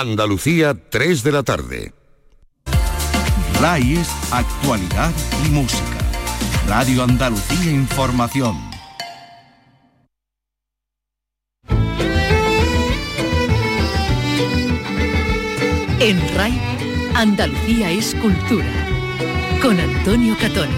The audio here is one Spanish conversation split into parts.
Andalucía, 3 de la tarde. RAI es actualidad y música. Radio Andalucía Información. En RAI, Andalucía es cultura. Con Antonio Catón.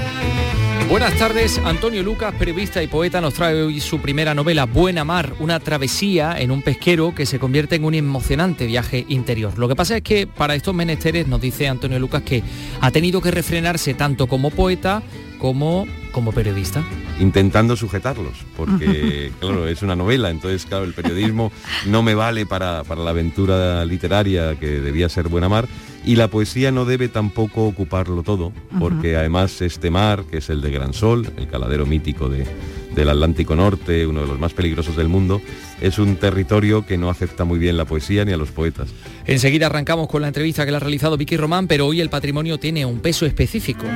Buenas tardes, Antonio Lucas, periodista y poeta, nos trae hoy su primera novela, Buena Mar, una travesía en un pesquero que se convierte en un emocionante viaje interior. Lo que pasa es que para estos menesteres nos dice Antonio Lucas que ha tenido que refrenarse tanto como poeta como como periodista. Intentando sujetarlos, porque claro, es una novela, entonces claro, el periodismo no me vale para, para la aventura literaria que debía ser Buena Mar y la poesía no debe tampoco ocuparlo todo, porque además este mar, que es el de Gran Sol, el caladero mítico de, del Atlántico Norte, uno de los más peligrosos del mundo, es un territorio que no acepta muy bien la poesía ni a los poetas. Enseguida arrancamos con la entrevista que le ha realizado Vicky Román, pero hoy el patrimonio tiene un peso específico.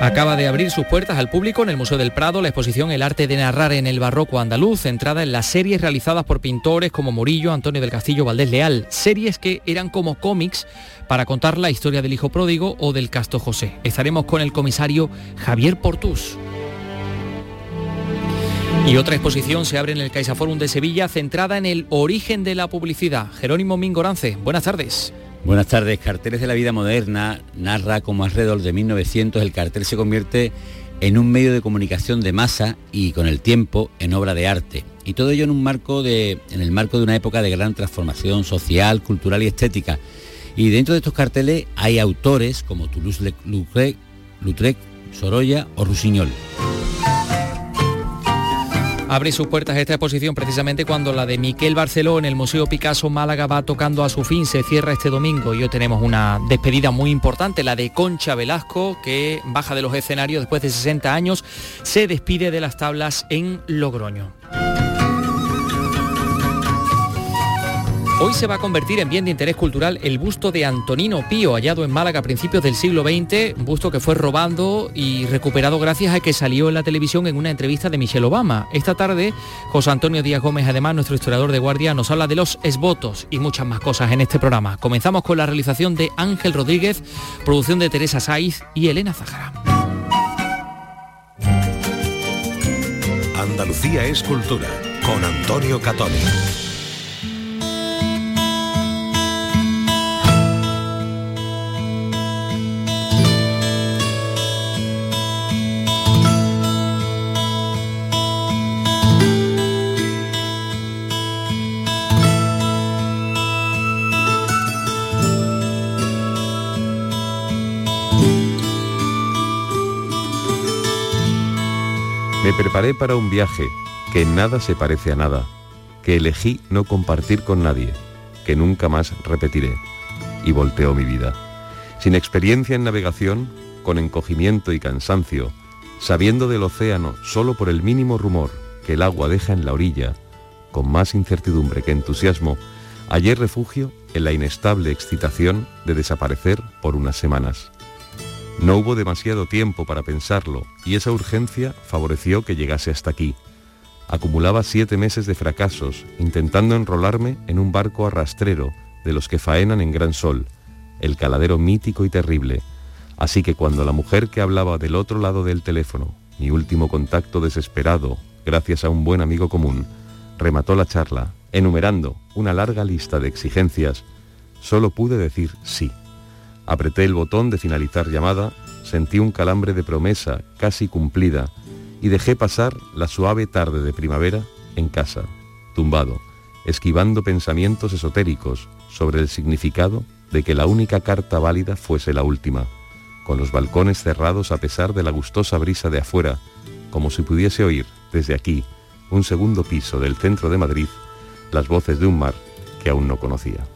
Acaba de abrir sus puertas al público en el Museo del Prado la exposición El arte de narrar en el barroco andaluz, centrada en las series realizadas por pintores como Murillo, Antonio del Castillo, Valdés Leal, series que eran como cómics para contar la historia del hijo pródigo o del casto José. Estaremos con el comisario Javier Portús. Y otra exposición se abre en el CaixaForum de Sevilla centrada en el origen de la publicidad. Jerónimo Mingorance, buenas tardes. Buenas tardes. Carteles de la vida moderna narra como alrededor de 1900 el cartel se convierte en un medio de comunicación de masa y con el tiempo en obra de arte. Y todo ello en un marco de en el marco de una época de gran transformación social, cultural y estética. Y dentro de estos carteles hay autores como Toulouse-Lautrec, Lautrec, Sorolla o Rusiñol. Abre sus puertas esta exposición precisamente cuando la de Miquel Barceló en el Museo Picasso Málaga va tocando a su fin, se cierra este domingo y hoy tenemos una despedida muy importante, la de Concha Velasco, que baja de los escenarios después de 60 años, se despide de las tablas en Logroño. Hoy se va a convertir en bien de interés cultural el busto de Antonino Pío, hallado en Málaga a principios del siglo XX, un busto que fue robando y recuperado gracias a que salió en la televisión en una entrevista de Michelle Obama. Esta tarde, José Antonio Díaz Gómez, además nuestro historiador de guardia, nos habla de los esvotos y muchas más cosas en este programa. Comenzamos con la realización de Ángel Rodríguez, producción de Teresa Saiz y Elena Zajara. Andalucía es cultura, con Antonio Catoni. Me preparé para un viaje que en nada se parece a nada, que elegí no compartir con nadie, que nunca más repetiré. Y volteó mi vida. Sin experiencia en navegación, con encogimiento y cansancio, sabiendo del océano solo por el mínimo rumor que el agua deja en la orilla, con más incertidumbre que entusiasmo, hallé refugio en la inestable excitación de desaparecer por unas semanas. No hubo demasiado tiempo para pensarlo y esa urgencia favoreció que llegase hasta aquí. Acumulaba siete meses de fracasos intentando enrolarme en un barco arrastrero de los que faenan en gran sol, el caladero mítico y terrible. Así que cuando la mujer que hablaba del otro lado del teléfono, mi último contacto desesperado, gracias a un buen amigo común, remató la charla, enumerando una larga lista de exigencias, solo pude decir sí. Apreté el botón de finalizar llamada, sentí un calambre de promesa casi cumplida y dejé pasar la suave tarde de primavera en casa, tumbado, esquivando pensamientos esotéricos sobre el significado de que la única carta válida fuese la última, con los balcones cerrados a pesar de la gustosa brisa de afuera, como si pudiese oír desde aquí, un segundo piso del centro de Madrid, las voces de un mar que aún no conocía.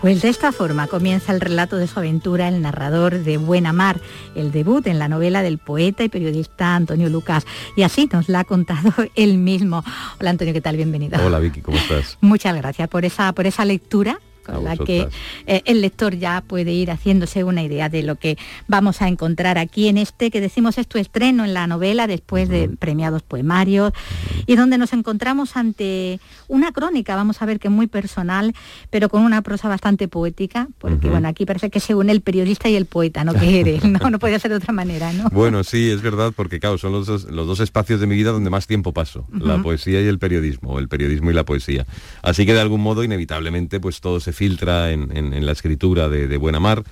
Pues de esta forma comienza el relato de su aventura el narrador de Buena Mar, el debut en la novela del poeta y periodista Antonio Lucas. Y así nos la ha contado él mismo. Hola Antonio, ¿qué tal? Bienvenido. Hola Vicky, ¿cómo estás? Muchas gracias por esa, por esa lectura con la que eh, el lector ya puede ir haciéndose una idea de lo que vamos a encontrar aquí en este, que decimos es tu estreno en la novela después de premiados poemarios, y donde nos encontramos ante una crónica, vamos a ver que muy personal, pero con una prosa bastante poética, porque bueno, aquí parece que se une el periodista y el poeta, ¿no? Que eres, ¿no? No puede ser de otra manera, ¿no? Bueno, sí, es verdad, porque claro, son los dos, espacios de mi vida donde más tiempo paso, la poesía y el periodismo, el periodismo y la poesía. Así que de algún modo, inevitablemente, pues todo se filtra en, la escritura de, de Buena Mar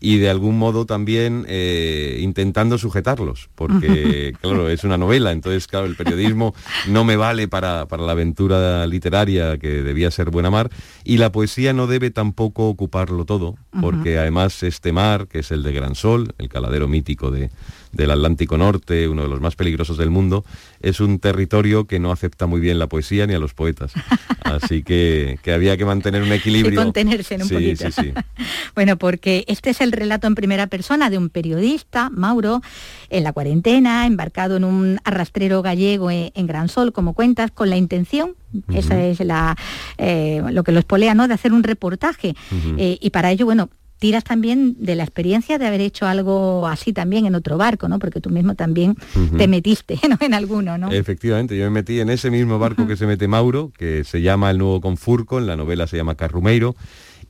y de algún modo también eh, intentando sujetarlos, porque claro, es una novela, entonces claro, el periodismo no me vale para, la aventura literaria que debía ser Buena Mar, y la poesía no debe tampoco ocuparlo todo, porque además este mar, que es el de Gran Sol, el caladero mítico de, del Atlántico Norte, uno de los más peligrosos del mundo, es un territorio que no acepta muy bien la poesía ni a los poetas. Así que, había que mantener un equilibrio. Y contenerse en un poquito. bueno, porque este es el relato en primera persona de un periodista, Mauro, en la cuarentena, embarcado en un arrastrero gallego en, Gran Sol, como cuentas, con la intención esa es la, eh, lo que lo espolea, ¿no? De hacer un reportaje. Eh, y para ello, bueno, tiras también de la experiencia de haber hecho algo así también en otro barco, ¿no? Porque tú mismo también te metiste en alguno, ¿no? Efectivamente, yo me metí en ese mismo barco que se mete Mauro, que se llama El Nuevo Confurco, en la novela se llama Carrumeiro,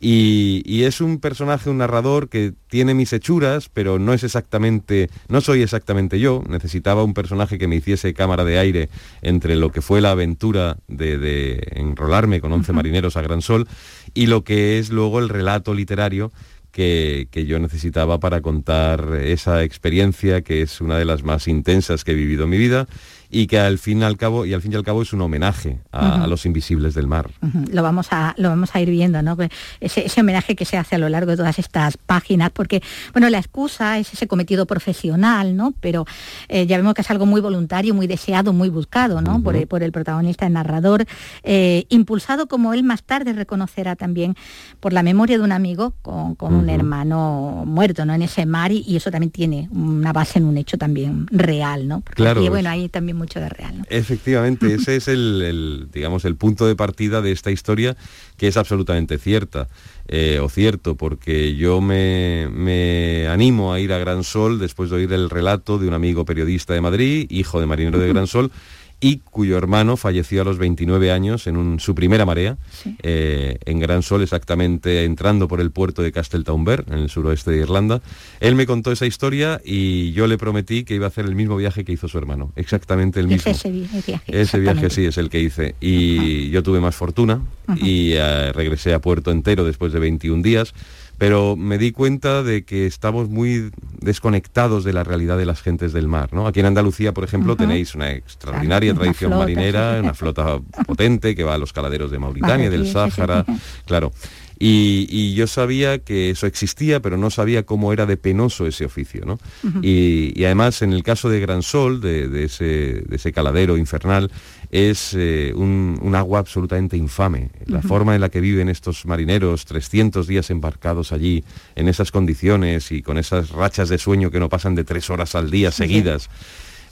y, es un personaje, un narrador que tiene mis hechuras, pero no es exactamente, no soy exactamente yo. Necesitaba un personaje que me hiciese cámara de aire entre lo que fue la aventura de, enrolarme con 11 marineros a Gran Sol y lo que es luego el relato literario que, yo necesitaba para contar esa experiencia que es una de las más intensas que he vivido en mi vida y que al fin al cabo y al fin y al cabo es un homenaje a, los invisibles del mar. Lo vamos a lo vamos a ir viendo, ¿no? Pues ese, homenaje que se hace a lo largo de todas estas páginas, porque bueno la excusa es ese cometido profesional, ¿no? Pero eh, ya vemos que es algo muy voluntario, muy deseado, muy buscado, ¿no? por, el, protagonista, el narrador, eh, impulsado como él más tarde reconocerá también por la memoria de un amigo con, un hermano muerto, ¿no? En ese mar y, eso también tiene una base en un hecho también real, ¿no? claro. Y bueno ahí también mucho de real. Efectivamente, ese es el, digamos, el punto de partida de esta historia que es absolutamente cierta. Eh, o cierto, porque yo me, me, animo a ir a Gran Sol después de oír el relato de un amigo periodista de Madrid, hijo de marinero de Gran Sol, y cuyo hermano falleció a los 29 años en su primera marea, eh, en Gran Sol, exactamente entrando por el puerto de Castletownber, en el suroeste de Irlanda. Él me contó esa historia y yo le prometí que iba a hacer el mismo viaje que hizo su hermano, exactamente el mismo. ese viaje. Ese viaje sí es el que hice. Y yo tuve más fortuna y eh, regresé a puerto entero después de 21 días pero me di cuenta de que estamos muy desconectados de la realidad de las gentes del mar. ¿no? Aquí en Andalucía, por ejemplo, tenéis una extraordinaria tradición marinera, una flota potente que va a los caladeros de Mauritania, del Sáhara, claro. Y, yo sabía que eso existía, pero no sabía cómo era de penoso ese oficio. ¿no? y, además, en el caso de Gran Sol, de, ese, de ese caladero infernal, es eh, un, agua absolutamente infame. La forma en la que viven estos marineros, 300 días embarcados allí, en esas condiciones y con esas rachas de sueño que no pasan de tres horas al día seguidas.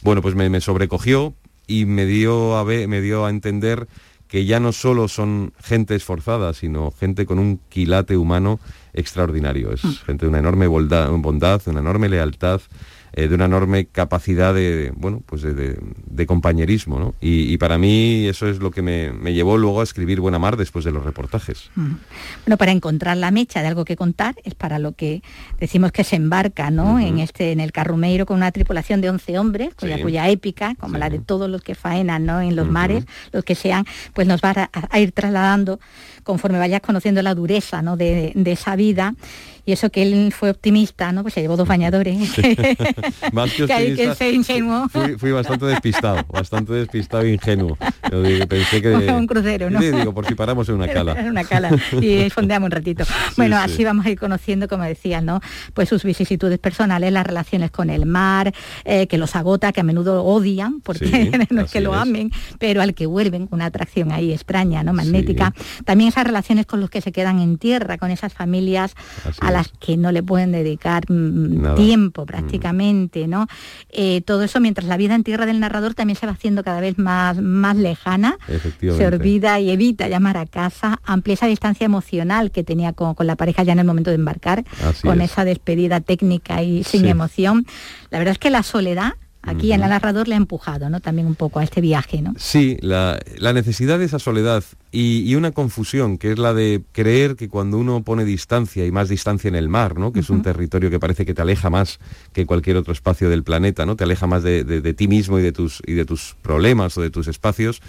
Bueno, pues me, sobrecogió y me dio, a ver, me dio a entender que ya no solo son gente esforzada, sino gente con un quilate humano extraordinario. Es mm. gente de una enorme bondad, bondad una enorme lealtad eh, de una enorme capacidad de, bueno, pues de, compañerismo. ¿no? Y, para mí eso es lo que me, llevó luego a escribir Buena Mar después de los reportajes. Bueno, para encontrar la mecha de algo que contar es para lo que decimos que se embarca ¿no? en, este, en el Carrumeiro con una tripulación de 11 hombres, cuya, épica, como la de todos los que faenan ¿no? en los mares, los que sean, pues nos va a, ir trasladando conforme vayas conociendo la dureza ¿no? de, de esa vida y eso que él fue optimista, ¿no? Pues se llevó dos bañadores. Más que optimista. ingenuo. Fui, bastante despistado, bastante despistado e ingenuo. Pensé que... un crucero, ¿no? Sí, digo, por si paramos en una cala. En una cala y fondeamos un ratito. bueno, así vamos a ir conociendo, como decías, ¿no? Pues sus vicisitudes personales, las relaciones con el mar, eh, que los agota, que a menudo odian, porque no es que lo amen, pero al que vuelven, una atracción ahí extraña, ¿no? Magnética. También esas relaciones con los que se quedan en tierra, con esas familias a las que no le pueden dedicar mm, tiempo mm. prácticamente, ¿no? Eh, todo eso mientras la vida en tierra del narrador también se va haciendo cada vez más, más lejana lejana, se olvida y evita llamar a casa, amplía esa distancia emocional que tenía con, la pareja ya en el momento de embarcar, con esa despedida técnica y sin emoción. La verdad es que la soledad Aquí en el narrador le ha empujado, ¿no? También un poco a este viaje, ¿no? Sí, la, necesidad de esa soledad y, una confusión, que es la de creer que cuando uno pone distancia y más distancia en el mar, ¿no? Que es un territorio que parece que te aleja más que cualquier otro espacio del planeta, ¿no? Te aleja más de, ti mismo y de, tus, y de tus problemas o de tus espacios.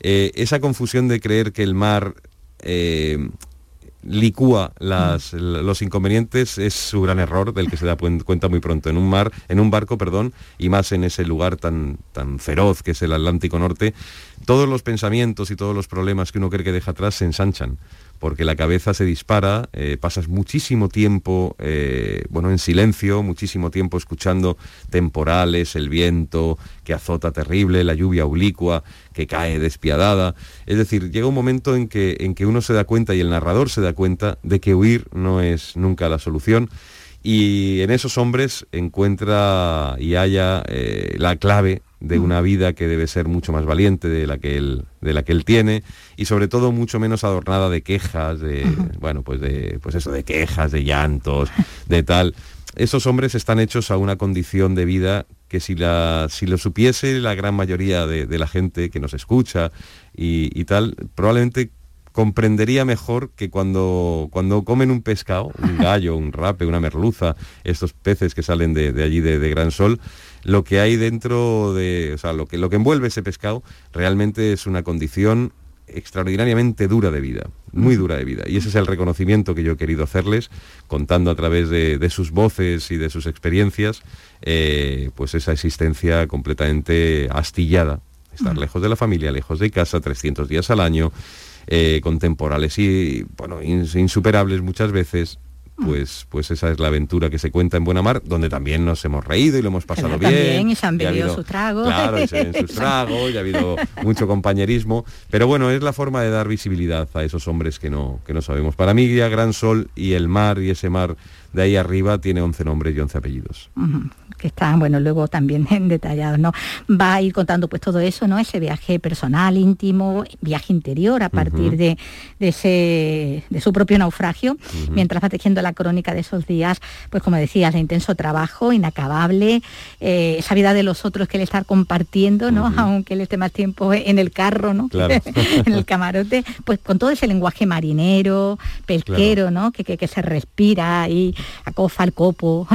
Eh, esa confusión de creer que el mar eh, licúa los inconvenientes es su gran error del que se da cuenta muy pronto. En un mar en un barco perdón y más en ese lugar tan tan feroz que es el Atlántico Norte todos los pensamientos y todos los problemas que uno cree que deja atrás se ensanchan porque la cabeza se dispara, eh, pasas muchísimo tiempo eh, bueno, en silencio, muchísimo tiempo escuchando temporales, el viento que azota terrible, la lluvia oblicua que cae despiadada. Es decir, llega un momento en que, en que uno se da cuenta y el narrador se da cuenta de que huir no es nunca la solución y en esos hombres encuentra y halla eh, la clave de una vida que debe ser mucho más valiente de la que él, de la que él tiene y sobre todo mucho menos adornada de quejas, de, bueno, pues de, pues eso, de quejas, de llantos, de tal. Esos hombres están hechos a una condición de vida que si, la, si lo supiese la gran mayoría de, la gente que nos escucha y, y tal, probablemente comprendería mejor que cuando, cuando comen un pescado, un gallo, un rape, una merluza, estos peces que salen de, allí de, Gran Sol, lo que hay dentro de, o sea, lo que, lo que envuelve ese pescado realmente es una condición extraordinariamente dura de vida, muy dura de vida. Y ese es el reconocimiento que yo he querido hacerles, contando a través de, sus voces y de sus experiencias, eh, pues esa existencia completamente astillada. Estar lejos de la familia, lejos de casa, 300 días al año, eh, con temporales y bueno, insuperables muchas veces, pues, pues esa es la aventura que se cuenta en Buena Mar, donde también nos hemos reído y lo hemos pasado bien. y se han bebido sus tragos. Claro, sus tragos, y ha habido mucho compañerismo. Pero bueno, es la forma de dar visibilidad a esos hombres que no, que no sabemos. Para mí, Gran Sol y el mar y ese mar de ahí arriba tiene 11 nombres y 11 apellidos que están, bueno, luego también detallados, ¿no? Va a ir contando pues todo eso, ¿no? Ese viaje personal, íntimo, viaje interior a partir de, ese, de su propio naufragio, mientras va tejiendo la crónica de esos días, pues como decías, de intenso trabajo, inacabable, eh, esa vida de los otros que él está compartiendo, ¿no? Aunque él esté más tiempo en el carro, ¿no? en el camarote, pues con todo ese lenguaje marinero, pesquero, ¿no? Que, que, se respira y acofa el copo,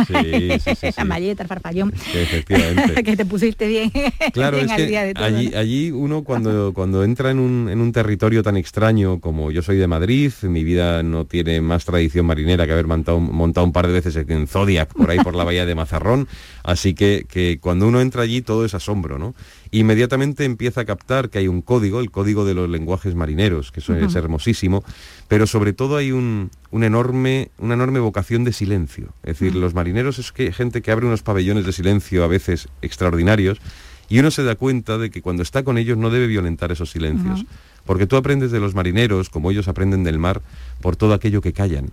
la malleta, farfallón. que te pusiste bien. Claro, es que allí, allí uno cuando, cuando entra en un, en un territorio tan extraño como yo soy de Madrid, mi vida no tiene más tradición marinera que haber montado, montado un par de veces en Zodiac por ahí por la bahía de Mazarrón, así que, que cuando uno entra allí todo es asombro, ¿no? Inmediatamente empieza a captar que hay un código, el código de los lenguajes marineros, que eso es hermosísimo, pero sobre todo hay un, enorme, una enorme vocación de silencio. Es decir, los marineros es que, gente que abre unos pabellones de silencio a veces extraordinarios, y uno se da cuenta de que cuando está con ellos no debe violentar esos silencios, porque tú aprendes de los marineros, como ellos aprenden del mar, por todo aquello que callan.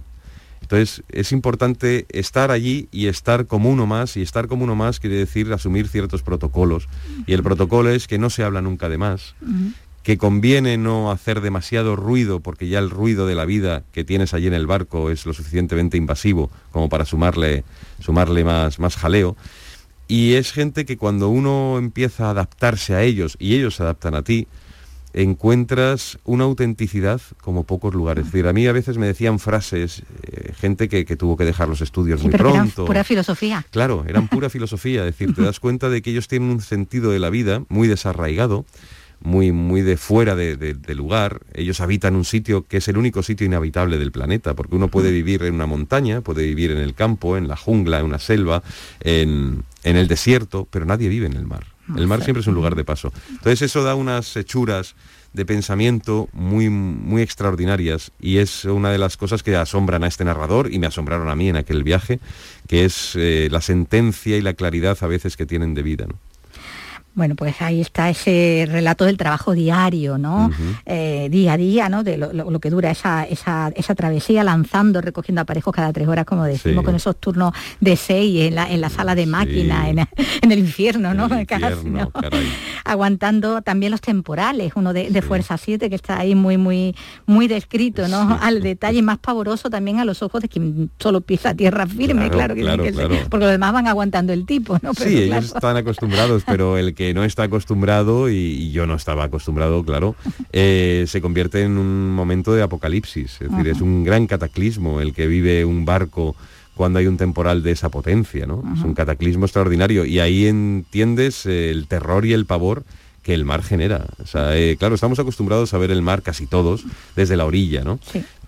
Entonces es importante estar allí y estar como uno más, y estar como uno más quiere decir asumir ciertos protocolos. Y el protocolo es que no se habla nunca de más, que conviene no hacer demasiado ruido, porque ya el ruido de la vida que tienes allí en el barco es lo suficientemente invasivo como para sumarle, sumarle más, más jaleo. Y es gente que cuando uno empieza a adaptarse a ellos y ellos se adaptan a ti, encuentras una autenticidad como pocos lugares. Es decir, a mí a veces me decían frases, eh, gente que, tuvo que dejar los estudios muy pronto. pura filosofía. Claro, eran pura filosofía. Es decir, te das cuenta de que ellos tienen un sentido de la vida muy desarraigado, muy, muy de fuera de, lugar. Ellos habitan un sitio que es el único sitio inhabitable del planeta, porque uno puede vivir en una montaña, puede vivir en el campo, en la jungla, en una selva, en, en el desierto, pero nadie vive en el mar. El mar siempre es un lugar de paso. Entonces eso da unas hechuras de pensamiento muy, muy extraordinarias y es una de las cosas que asombran a este narrador y me asombraron a mí en aquel viaje, que es eh, la sentencia y la claridad a veces que tienen de vida. Bueno, pues ahí está ese relato del trabajo diario, ¿no? Eh, día a día, ¿no? De lo, que dura esa, esa, travesía, lanzando, recogiendo aparejos cada tres horas, como decimos, con esos turnos de seis en la, en la sala de máquina, en, el infierno, ¿no? Aguantando también los temporales, uno de, Fuerza 7, que está ahí muy, muy, muy descrito, ¿no? Al detalle más pavoroso también a los ojos de quien solo pisa tierra firme, claro, que, porque los demás van aguantando el tipo, ¿no? sí, ellos están acostumbrados, pero el que no está acostumbrado, y, yo no estaba acostumbrado, claro, eh, se convierte en un momento de apocalipsis. Es decir, es un gran cataclismo el que vive un barco cuando hay un temporal de esa potencia, ¿no? Es un cataclismo extraordinario y ahí entiendes el terror y el pavor que el mar genera. O sea, eh, claro, estamos acostumbrados a ver el mar casi todos desde la orilla, ¿no?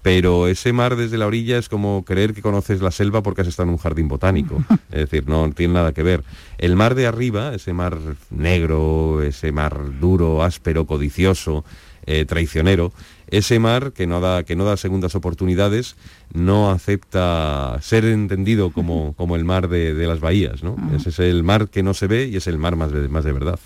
Pero ese mar desde la orilla es como creer que conoces la selva porque has estado en un jardín botánico. Es decir, no tiene nada que ver. El mar de arriba, ese mar negro, ese mar duro, áspero, codicioso, eh, traicionero, ese mar que no da, que no da segundas oportunidades, no acepta ser entendido como, como el mar de, las bahías, ¿no? Ese es el mar que no se ve y es el mar más de, más de verdad.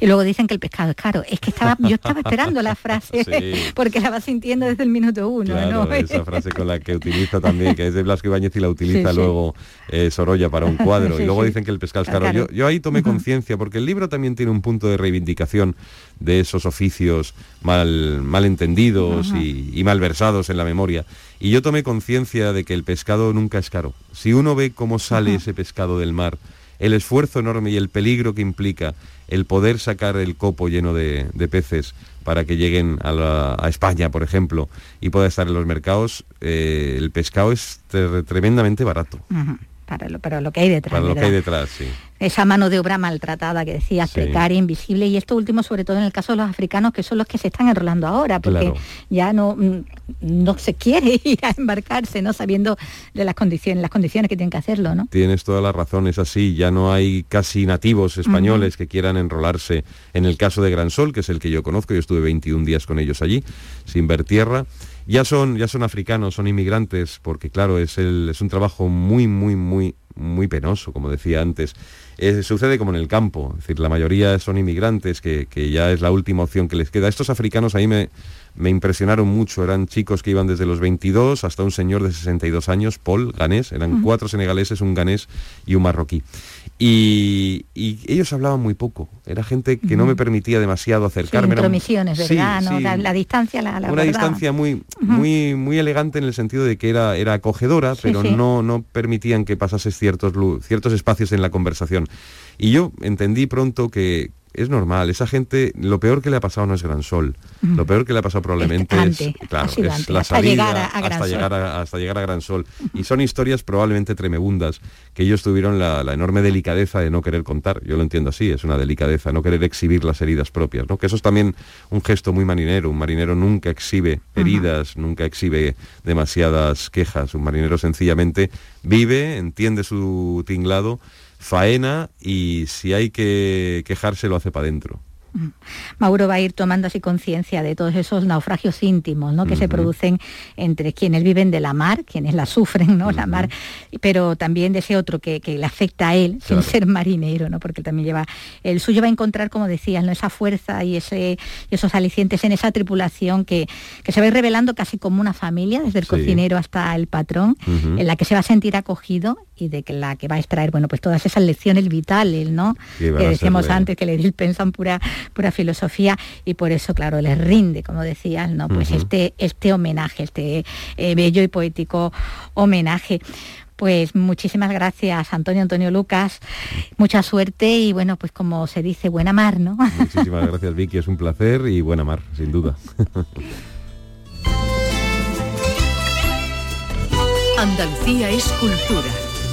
Y luego dicen que el pescado es caro. Es que estaba, yo estaba esperando la frase, porque la va sintiendo desde el minuto uno, ¿no? esa frase con la que utiliza también, que es de Blasco Ibáñez y la utiliza luego eh, Sorolla para un cuadro. y luego dicen que el pescado es caro. Yo, yo ahí tomé conciencia, porque el libro también tiene un punto de reivindicación de esos oficios mal, mal entendidos y, y mal versados en la memoria. Y yo tomé conciencia de que el pescado nunca es caro. Si uno ve cómo sale ese pescado del mar, el esfuerzo enorme y el peligro que implica el poder sacar el copo lleno de, peces para que lleguen a, España, por ejemplo, y pueda estar en los mercados, eh, el pescado es tremendamente barato para lo, que hay detrás. Para lo que hay detrás, sí. Esa mano de obra maltratada que decías, precaria, invisible, y esto último sobre todo en el caso de los africanos, que son los que se están enrolando ahora, porque ya no, mm, no se quiere ir a embarcarse, ¿no? Sabiendo de las condiciones, las condiciones que tienen que hacerlo, ¿no? Tienes toda la razón, es así, ya no hay casi nativos españoles que quieran enrolarse en el caso de Gran Sol, que es el que yo conozco, yo estuve 21 días con ellos allí, sin ver tierra ya son, ya son africanos, son inmigrantes, porque claro, es, el, es un trabajo muy, muy, muy, muy penoso, como decía antes. sucede como en el campo, es decir, la mayoría son inmigrantes, que, que, ya es la última opción que les queda. Estos africanos ahí me, me impresionaron mucho. Eran chicos que iban desde los 22 hasta un señor de 62 años, Paul, ganés. Eran cuatro senegaleses, un ganés y un marroquí. Y, ellos hablaban muy poco. Era gente que no me permitía demasiado acercarme. Sí, ¿verdad? la, distancia la, Una distancia muy, muy, muy elegante en el sentido de que era, era acogedora, pero no, no permitían que pasases ciertos, ciertos espacios en la conversación. Y yo entendí pronto que, es normal, esa gente, lo peor que le ha pasado no es Gran Sol, lo peor que le ha pasado probablemente es, claro, es la salida hasta, llegar a, hasta llegar a Gran Sol. Y son historias probablemente tremebundas, que ellos tuvieron la, enorme delicadeza de no querer contar, yo lo entiendo así, es una delicadeza, no querer exhibir las heridas propias, ¿no? que eso es también un gesto muy marinero, un marinero nunca exhibe heridas, nunca exhibe demasiadas quejas, un marinero sencillamente vive, entiende su tinglado, faena y si hay que quejarse lo hace para adentro. Mauro va a ir tomando así conciencia de todos esos naufragios íntimos ¿no? que se producen entre quienes viven de la mar, quienes la sufren, ¿no? La mar, pero también de ese otro que, le afecta a él sin ser marinero, ¿no? Porque también lleva. El suyo va a encontrar, como decías, ¿no? esa fuerza y ese, esos alicientes en esa tripulación que, se va a ir revelando casi como una familia, desde el cocinero hasta el patrón, en la que se va a sentir acogido y de que la que va a extraer, bueno, pues todas esas lecciones vitales, ¿no? Que decíamos antes, que le pensan pura pura filosofía y por eso, claro, les rinde, como decías, ¿no? Pues este, este homenaje, este eh, bello y poético homenaje. Pues muchísimas gracias, Antonio, Antonio Lucas. Mucha suerte y bueno, pues como se dice, buena mar, ¿no? Muchísimas gracias, Vicky. Es un placer y buena mar, sin duda. Andalucía es cultura,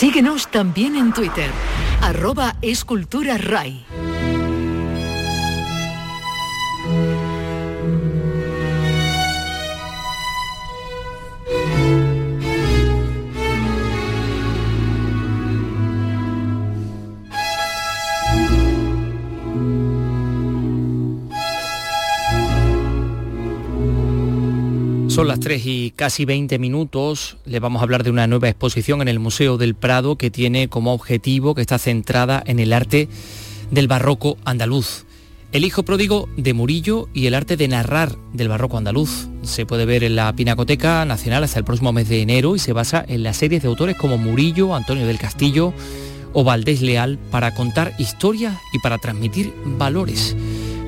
Síguenos también en Twitter, arroba escultura RAI. Son las 3 y casi 20 minutos. Le vamos a hablar de una nueva exposición en el Museo del Prado que tiene como objetivo que está centrada en el arte del barroco andaluz. El hijo pródigo de Murillo y el arte de narrar del barroco andaluz. Se puede ver en la Pinacoteca Nacional hasta el próximo mes de enero y se basa en las series de autores como Murillo, Antonio del Castillo o Valdés Leal para contar historias y para transmitir valores.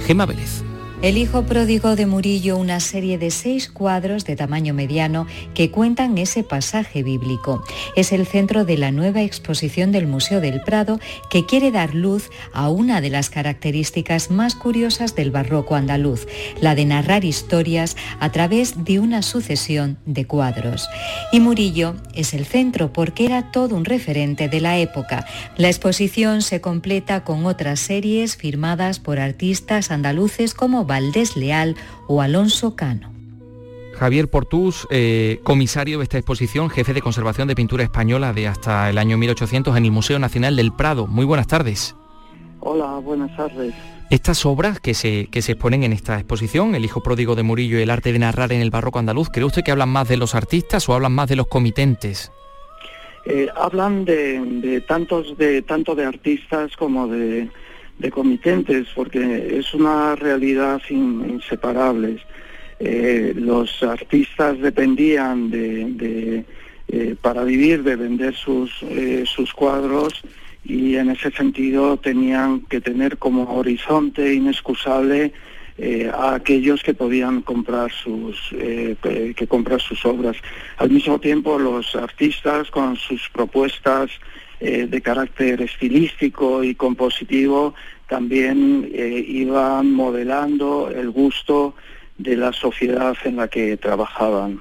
Gema Vélez. El hijo pródigo de Murillo, una serie de seis cuadros de tamaño mediano que cuentan ese pasaje bíblico. Es el centro de la nueva exposición del Museo del Prado que quiere dar luz a una de las características más curiosas del barroco andaluz, la de narrar historias a través de una sucesión de cuadros. Y Murillo es el centro porque era todo un referente de la época. La exposición se completa con otras series firmadas por artistas andaluces como Valdés Leal o Alonso Cano. Javier Portús, eh, comisario de esta exposición, jefe de conservación de pintura española de hasta el año 1800 en el Museo Nacional del Prado. Muy buenas tardes. Hola, buenas tardes. Estas obras que se, que se exponen en esta exposición, El hijo pródigo de Murillo y el arte de narrar en el barroco andaluz, ¿cree usted que hablan más de los artistas o hablan más de los comitentes? Eh, hablan de, tantos de tanto de artistas como de, de comitentes, porque es una realidad inseparable. Eh, los artistas dependían de, eh, para vivir de vender sus, eh, sus cuadros y en ese sentido tenían que tener como horizonte inexcusable a aquellos que podían comprar sus que comprar sus obras. Al mismo tiempo los artistas con sus propuestas de carácter estilístico y compositivo también eh, iban modelando el gusto de la sociedad en la que trabajaban.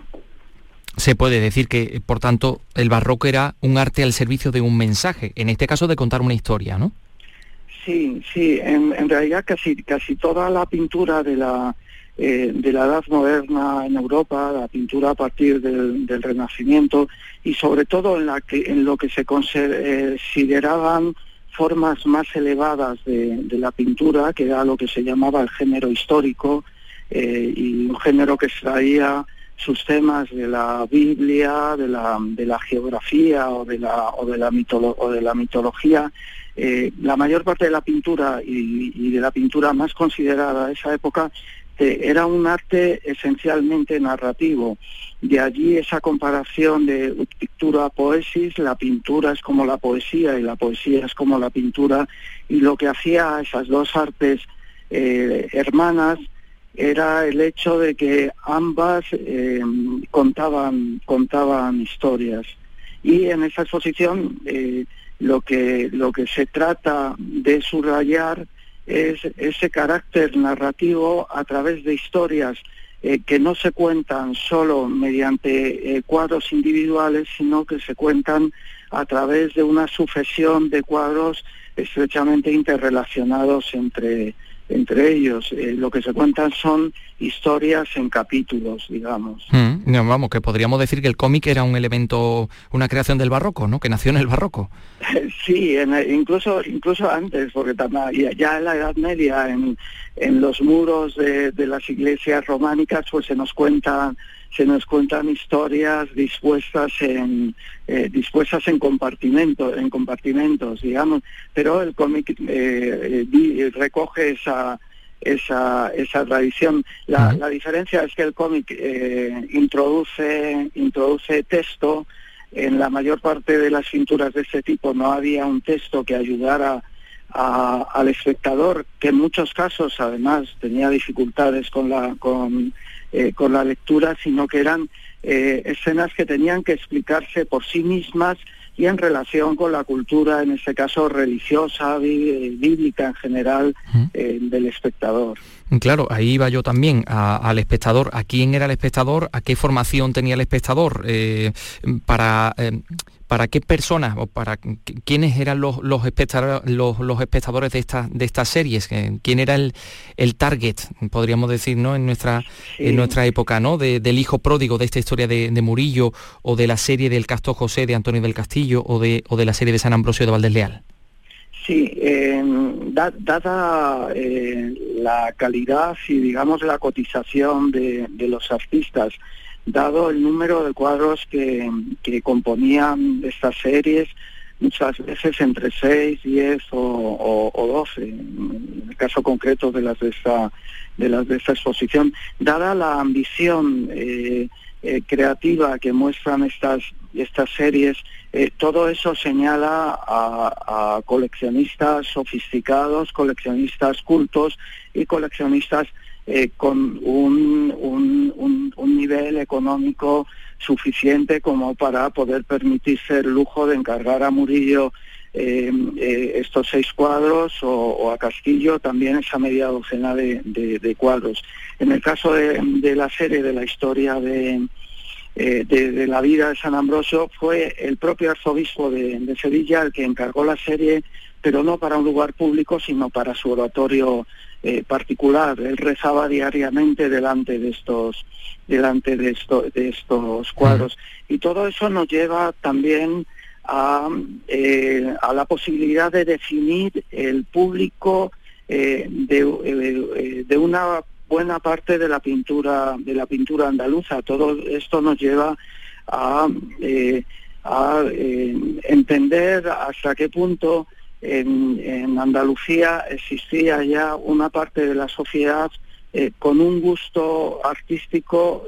Se puede decir que, por tanto, el barroco era un arte al servicio de un mensaje, en este caso de contar una historia, ¿no? Sí, sí, en, en realidad casi, casi toda la pintura de la, eh, de la edad moderna en Europa, la pintura a partir del, Renacimiento y sobre todo en, la que, en lo que se consideraban formas más elevadas de, la pintura, que era lo que se llamaba el género histórico, eh, y un género que extraía sus temas de la Biblia, de la, de la geografía o de la, o de la, o de la mitología. Eh, la mayor parte de la pintura y, y, de la pintura más considerada de esa época era un arte esencialmente narrativo. De allí esa comparación de pintura a poesis, la pintura es como la poesía y la poesía es como la pintura, y lo que hacía esas dos artes eh, hermanas era el hecho de que ambas eh, contaban, contaban historias. Y en esa exposición eh, lo, que, lo que se trata de subrayar es ese carácter narrativo a través de historias eh, que no se cuentan solo mediante eh, cuadros individuales, sino que se cuentan a través de una sucesión de cuadros estrechamente interrelacionados entre, entre ellos. Eh, lo que se cuentan son historias en capítulos, digamos. Mm, vamos, que podríamos decir que el cómic era un elemento, una creación del barroco, ¿no? Que nació en el barroco. sí, incluso incluso antes, porque ya en la Edad Media, en, en los muros de, de, las iglesias románicas, pues se nos cuentan se nos cuentan historias dispuestas en eh, dispuestas en compartimentos en compartimentos digamos pero el cómic eh, eh, recoge esa esa, esa tradición. La, la diferencia es que el cómic introduce, introduce texto. En la mayor parte de las pinturas de este tipo no había un texto que ayudara al espectador, que en muchos casos además tenía dificultades con la, con, eh, con la lectura, sino que eran eh, escenas que tenían que explicarse por sí mismas y en relación con la cultura, en este caso religiosa, bíblica en general, eh, del espectador. Claro, ahí iba yo también al espectador, a quién era el espectador, a qué formación tenía el espectador, para para qué personas o para quiénes eran los, los, espectadores, los, espectadores de, esta, de estas series, quién era el, el target, podríamos decir, ¿no? en, nuestra, en nuestra época, ¿no? del hijo pródigo de esta historia de, Murillo o de la serie del Casto José de Antonio del Castillo o de, o de la serie de San Ambrosio de Valdés Leal. Sí, em, dada eh, la calidad y digamos la cotización de, de los artistas, dado el número de cuadros que, componían estas series, muchas veces entre 6, 10 o, o, 12, en el caso concreto de las de esta, de las de esta exposición. Dada la ambición eh, eh, creativa que muestran estas, estas series, eh, todo eso señala a, coleccionistas sofisticados, coleccionistas cultos y coleccionistas eh, con un, un, un, nivel económico suficiente como para poder permitirse el lujo de encargar a Murillo estos seis cuadros o, a Castillo también esa media docena de cuadros. En el caso de, la serie de la historia de, eh, de, la vida de San Ambrosio, fue el propio arzobispo de, Sevilla el que encargó la serie, pero no para un lugar público, sino para su oratorio eh, particular. Él rezaba diariamente delante de estos, delante de, de estos cuadros. Y todo eso nos lleva también a, eh, a la posibilidad de definir el público de, de, una buena parte de la pintura de la pintura andaluza. Todo esto nos lleva a, eh, eh, entender hasta qué punto en, Andalucía existía ya una parte de la sociedad eh, con un gusto artístico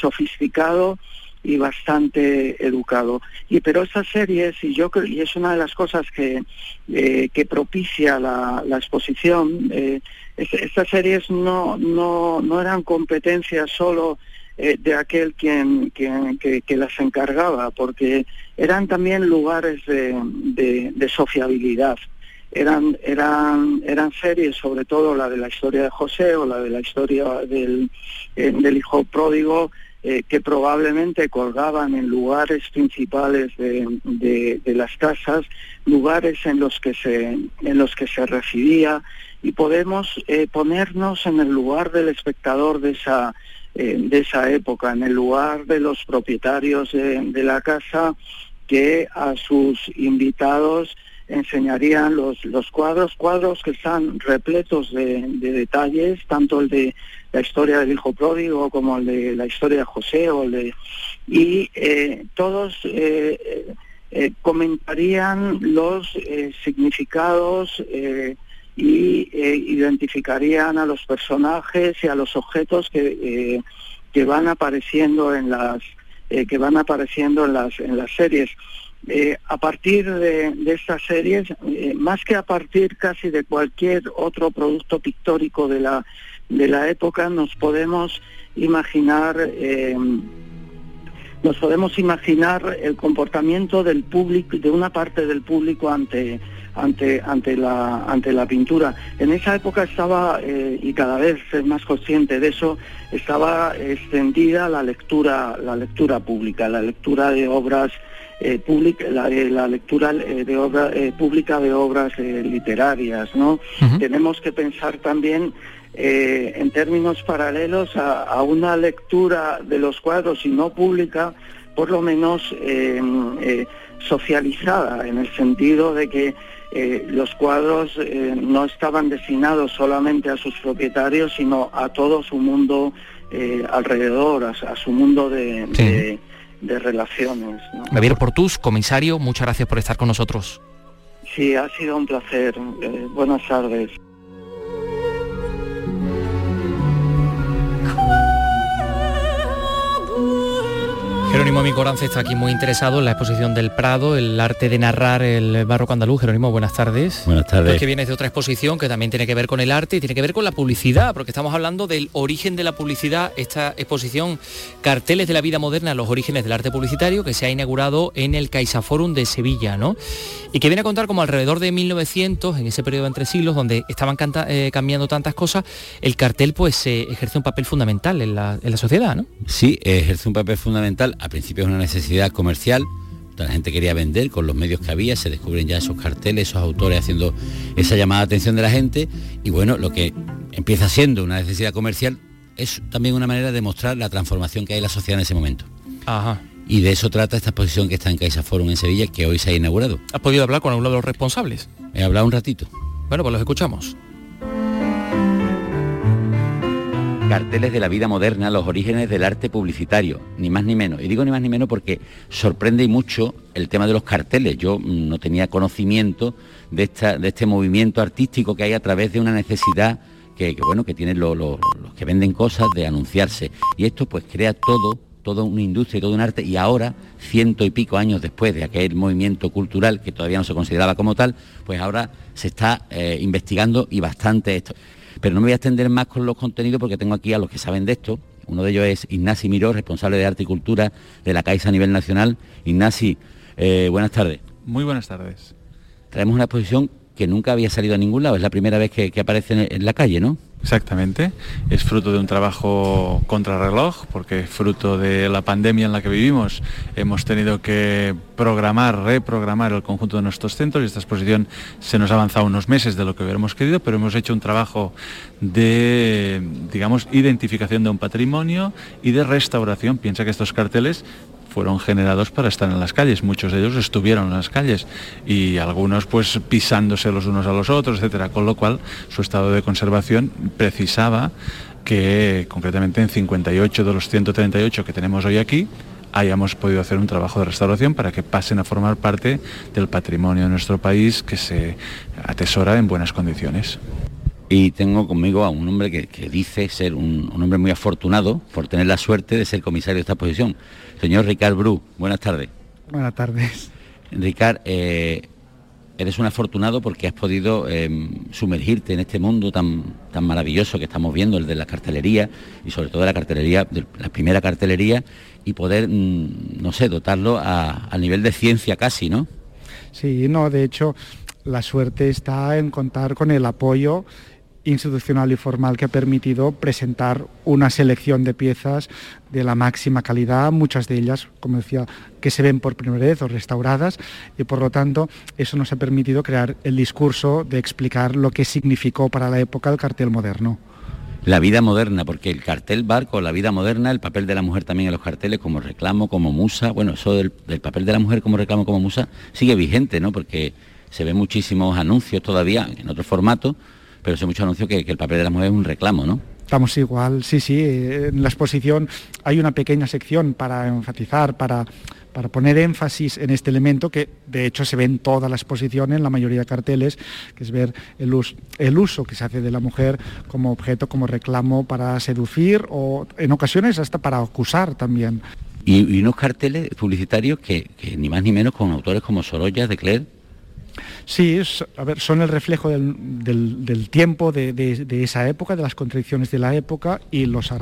sofisticado y bastante educado. Y pero esas series, y yo y es una de las cosas que, que propicia la, la exposición, estas series no, no, no eran competencias solo eh, de aquel quien, que, las encargaba, porque eran también lugares de, de, sociabilidad. Eran, eran, eran series, sobre todo la de la historia de José o la de la historia del, eh, del hijo pródigo, eh, que probablemente colgaban en lugares principales de, de, las casas, lugares en los que se, en los que se residía, y podemos eh, ponernos en el lugar del espectador de esa, eh, de esa época, en el lugar de los propietarios de, la casa que a sus invitados enseñarían los, los cuadros, cuadros que están repletos de, detalles, tanto el de la historia del hijo pródigo como el de la historia de José o de, y eh, todos comentarían los significados y eh, identificarían a los personajes y a los objetos que, eh, que van apareciendo en las eh, que van apareciendo en las en las series. A partir de, estas series más que a partir casi de cualquier otro producto pictórico de la de la época nos podemos imaginar nos podemos imaginar el comportamiento del público de una parte del público ante ante, ante, la, ante la pintura. En esa época estaba, eh, y cada vez es más consciente de eso, estaba extendida la lectura, la lectura pública, la lectura de obras eh, la, eh, la, lectura de obra pública de obras literarias, ¿no? Tenemos que pensar también en términos paralelos a, a, una lectura de los cuadros y no pública, por lo menos socializada, en el sentido de que eh, los cuadros eh, no estaban destinados solamente a sus propietarios, sino a todo su mundo eh, alrededor, a, su mundo de, relaciones. ¿no? Javier Portús, comisario, muchas gracias por estar con nosotros. Sí, ha sido un placer. buenas tardes. Jerónimo Micorance está aquí muy interesado en la exposición del Prado, el arte de narrar el barroco andaluz. Jerónimo, buenas tardes. Buenas tardes. que vienes de otra exposición que también tiene que ver con el arte y tiene que ver con la publicidad, porque estamos hablando del origen de la publicidad, esta exposición Carteles de la vida moderna, los orígenes del arte publicitario, que se ha inaugurado en el CaixaForum de Sevilla, ¿no? Y que viene a contar como alrededor de 1900, en ese periodo entre siglos, donde estaban eh, cambiando tantas cosas, el cartel pues eh, ejerce un papel fundamental en la, en la sociedad, ¿no? Sí, ejerce un papel fundamental al principio es una necesidad comercial, la gente quería vender con los medios que había, se descubren ya esos carteles, esos autores haciendo esa llamada de atención de la gente y bueno, lo que empieza siendo una necesidad comercial es también una manera de mostrar la transformación que hay en la sociedad en ese momento. Y de eso trata esta exposición que está en Caixa Forum en Sevilla, que hoy se ha inaugurado. ¿Has podido hablar con alguno de los responsables? He hablado un ratito. Bueno, pues los escuchamos. Carteles de la vida moderna, los orígenes del arte publicitario, ni más ni menos. Y digo ni más ni menos porque sorprende mucho el tema de los carteles. Yo mm, no tenía conocimiento de, esta, de este movimiento artístico que hay a través de una necesidad que, bueno, que tienen los, los que venden cosas de anunciarse. Y esto pues crea todo toda una industria y todo un arte y ahora, ciento y pico años después de aquel movimiento cultural que todavía no se consideraba como tal, pues ahora se está eh, investigando y bastante esto. Pero no me voy a extender más con los contenidos porque tengo aquí a los que saben de esto. Uno de ellos es Ignasi Miró, responsable de Arte y Cultura de la Caixa a nivel nacional. Ignasi, eh, buenas tardes. Muy buenas tardes. Traemos una exposición que nunca había salido a ningún lado, es la primera vez que, aparece en la calle, ¿no? Exactamente, es fruto de un trabajo contrarreloj, porque fruto de la pandemia en la que vivimos hemos tenido que programar, reprogramar el conjunto de nuestros centros y esta exposición se nos ha avanzado unos meses de lo que hubiéramos querido, pero hemos hecho un trabajo de, digamos, identificación de un patrimonio y de restauración. Piensa que estos carteles fueron generados para estar en las calles. Muchos de ellos estuvieron en las calles y algunos pues pisándose los unos a los otros, etcétera. Con lo cual su estado de conservación precisaba que concretamente en 58 de los 138 que tenemos hoy aquí hayamos podido hacer un trabajo de restauración para que pasen a formar parte del patrimonio de nuestro país que se atesora en buenas condiciones. Y tengo conmigo a un hombre que, dice ser un, un, hombre muy afortunado por tener la suerte de ser comisario de esta posición. Señor Ricard Bru, buenas tardes. Buenas tardes. Ricard, eh, eres un afortunado porque has podido em, sumergirte en este mundo tan, tan maravilloso que estamos viendo, el de la cartelería y sobre todo la cartelería, la primera cartelería y poder, mm, no sé, dotarlo a, a nivel de ciencia casi, ¿no? Sí, no, de hecho, la suerte está en contar con el apoyo institucional y formal que ha permitido presentar una selección de piezas de la máxima calidad, muchas de ellas, como decía, que se ven por primera vez o restauradas, y por lo tanto eso nos ha permitido crear el discurso de explicar lo que significó para la época el cartel moderno. La vida moderna, porque el cartel barco, la vida moderna, el papel de la mujer también en los carteles como reclamo, como musa, bueno, eso del, papel de la mujer como reclamo, como musa, sigue vigente, ¿no? Porque se ven muchísimos anuncios todavía en otro formato, pero sé mucho anuncio que, el papel de la mujer es un reclamo, ¿no? Estamos igual, sí, sí. En la exposición hay una pequeña sección para enfatizar, para, para poner énfasis en este elemento que de hecho se ve en toda la exposición, en la mayoría de carteles, que es ver el, el uso que se hace de la mujer como objeto, como reclamo para seducir o en ocasiones hasta para acusar también. Y, unos carteles publicitarios que, que, ni más ni menos con autores como Sorolla, de Claire, Sí, a ver, son el reflejo del, tiempo de, esa época, de las contradicciones de la época y los,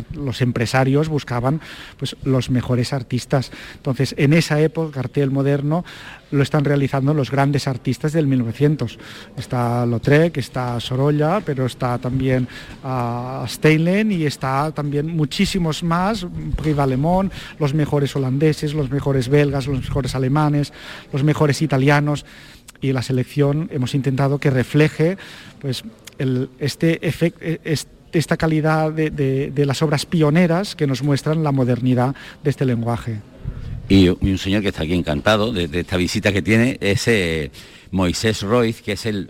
empresarios buscaban pues, los mejores artistas. Entonces, en esa época, el cartel moderno lo están realizando los grandes artistas del 1900. Está Lautrec, está Sorolla, pero está también uh, Steinlen y está también muchísimos más, Priva Alemón, los mejores holandeses, los mejores belgas, los mejores alemanes, los mejores italianos y la selección hemos intentado que refleje pues, este esta calidad de, las obras pioneras que nos muestran la modernidad de este lenguaje. Y, un señor que está aquí encantado de, esta visita que tiene es eh, Moisés Royce, que es el,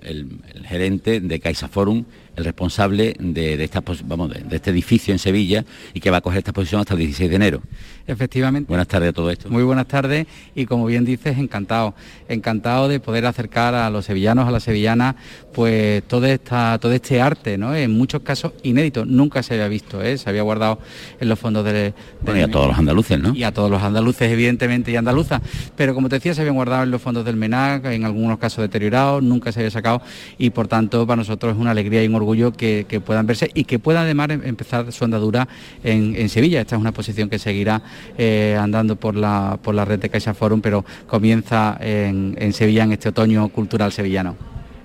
gerente de CaixaForum el responsable de, esta, vamos, de, este edificio en Sevilla y que va a coger esta posición hasta el 16 de enero. Efectivamente. Buenas tardes a todo esto. Muy buenas tardes y como bien dices, encantado. Encantado de poder acercar a los sevillanos, a las sevillanas, pues todo, esta, todo este arte, ¿no? En muchos casos inédito, nunca se había visto, ¿eh? se había guardado en los fondos de... y a todos los andaluces, ¿no? Y a todos los andaluces, evidentemente, y andaluzas. Pero como te decía, se habían guardado en los fondos del MENAC, en algunos casos deteriorados, nunca se había sacado y por tanto para nosotros es una alegría y un orgullo que, puedan verse y que puedan además em, empezar su andadura en, Sevilla. Esta es una posición que seguirá eh, andando por la, por la red de Caixa Forum, pero comienza en, en Sevilla en este otoño cultural sevillano.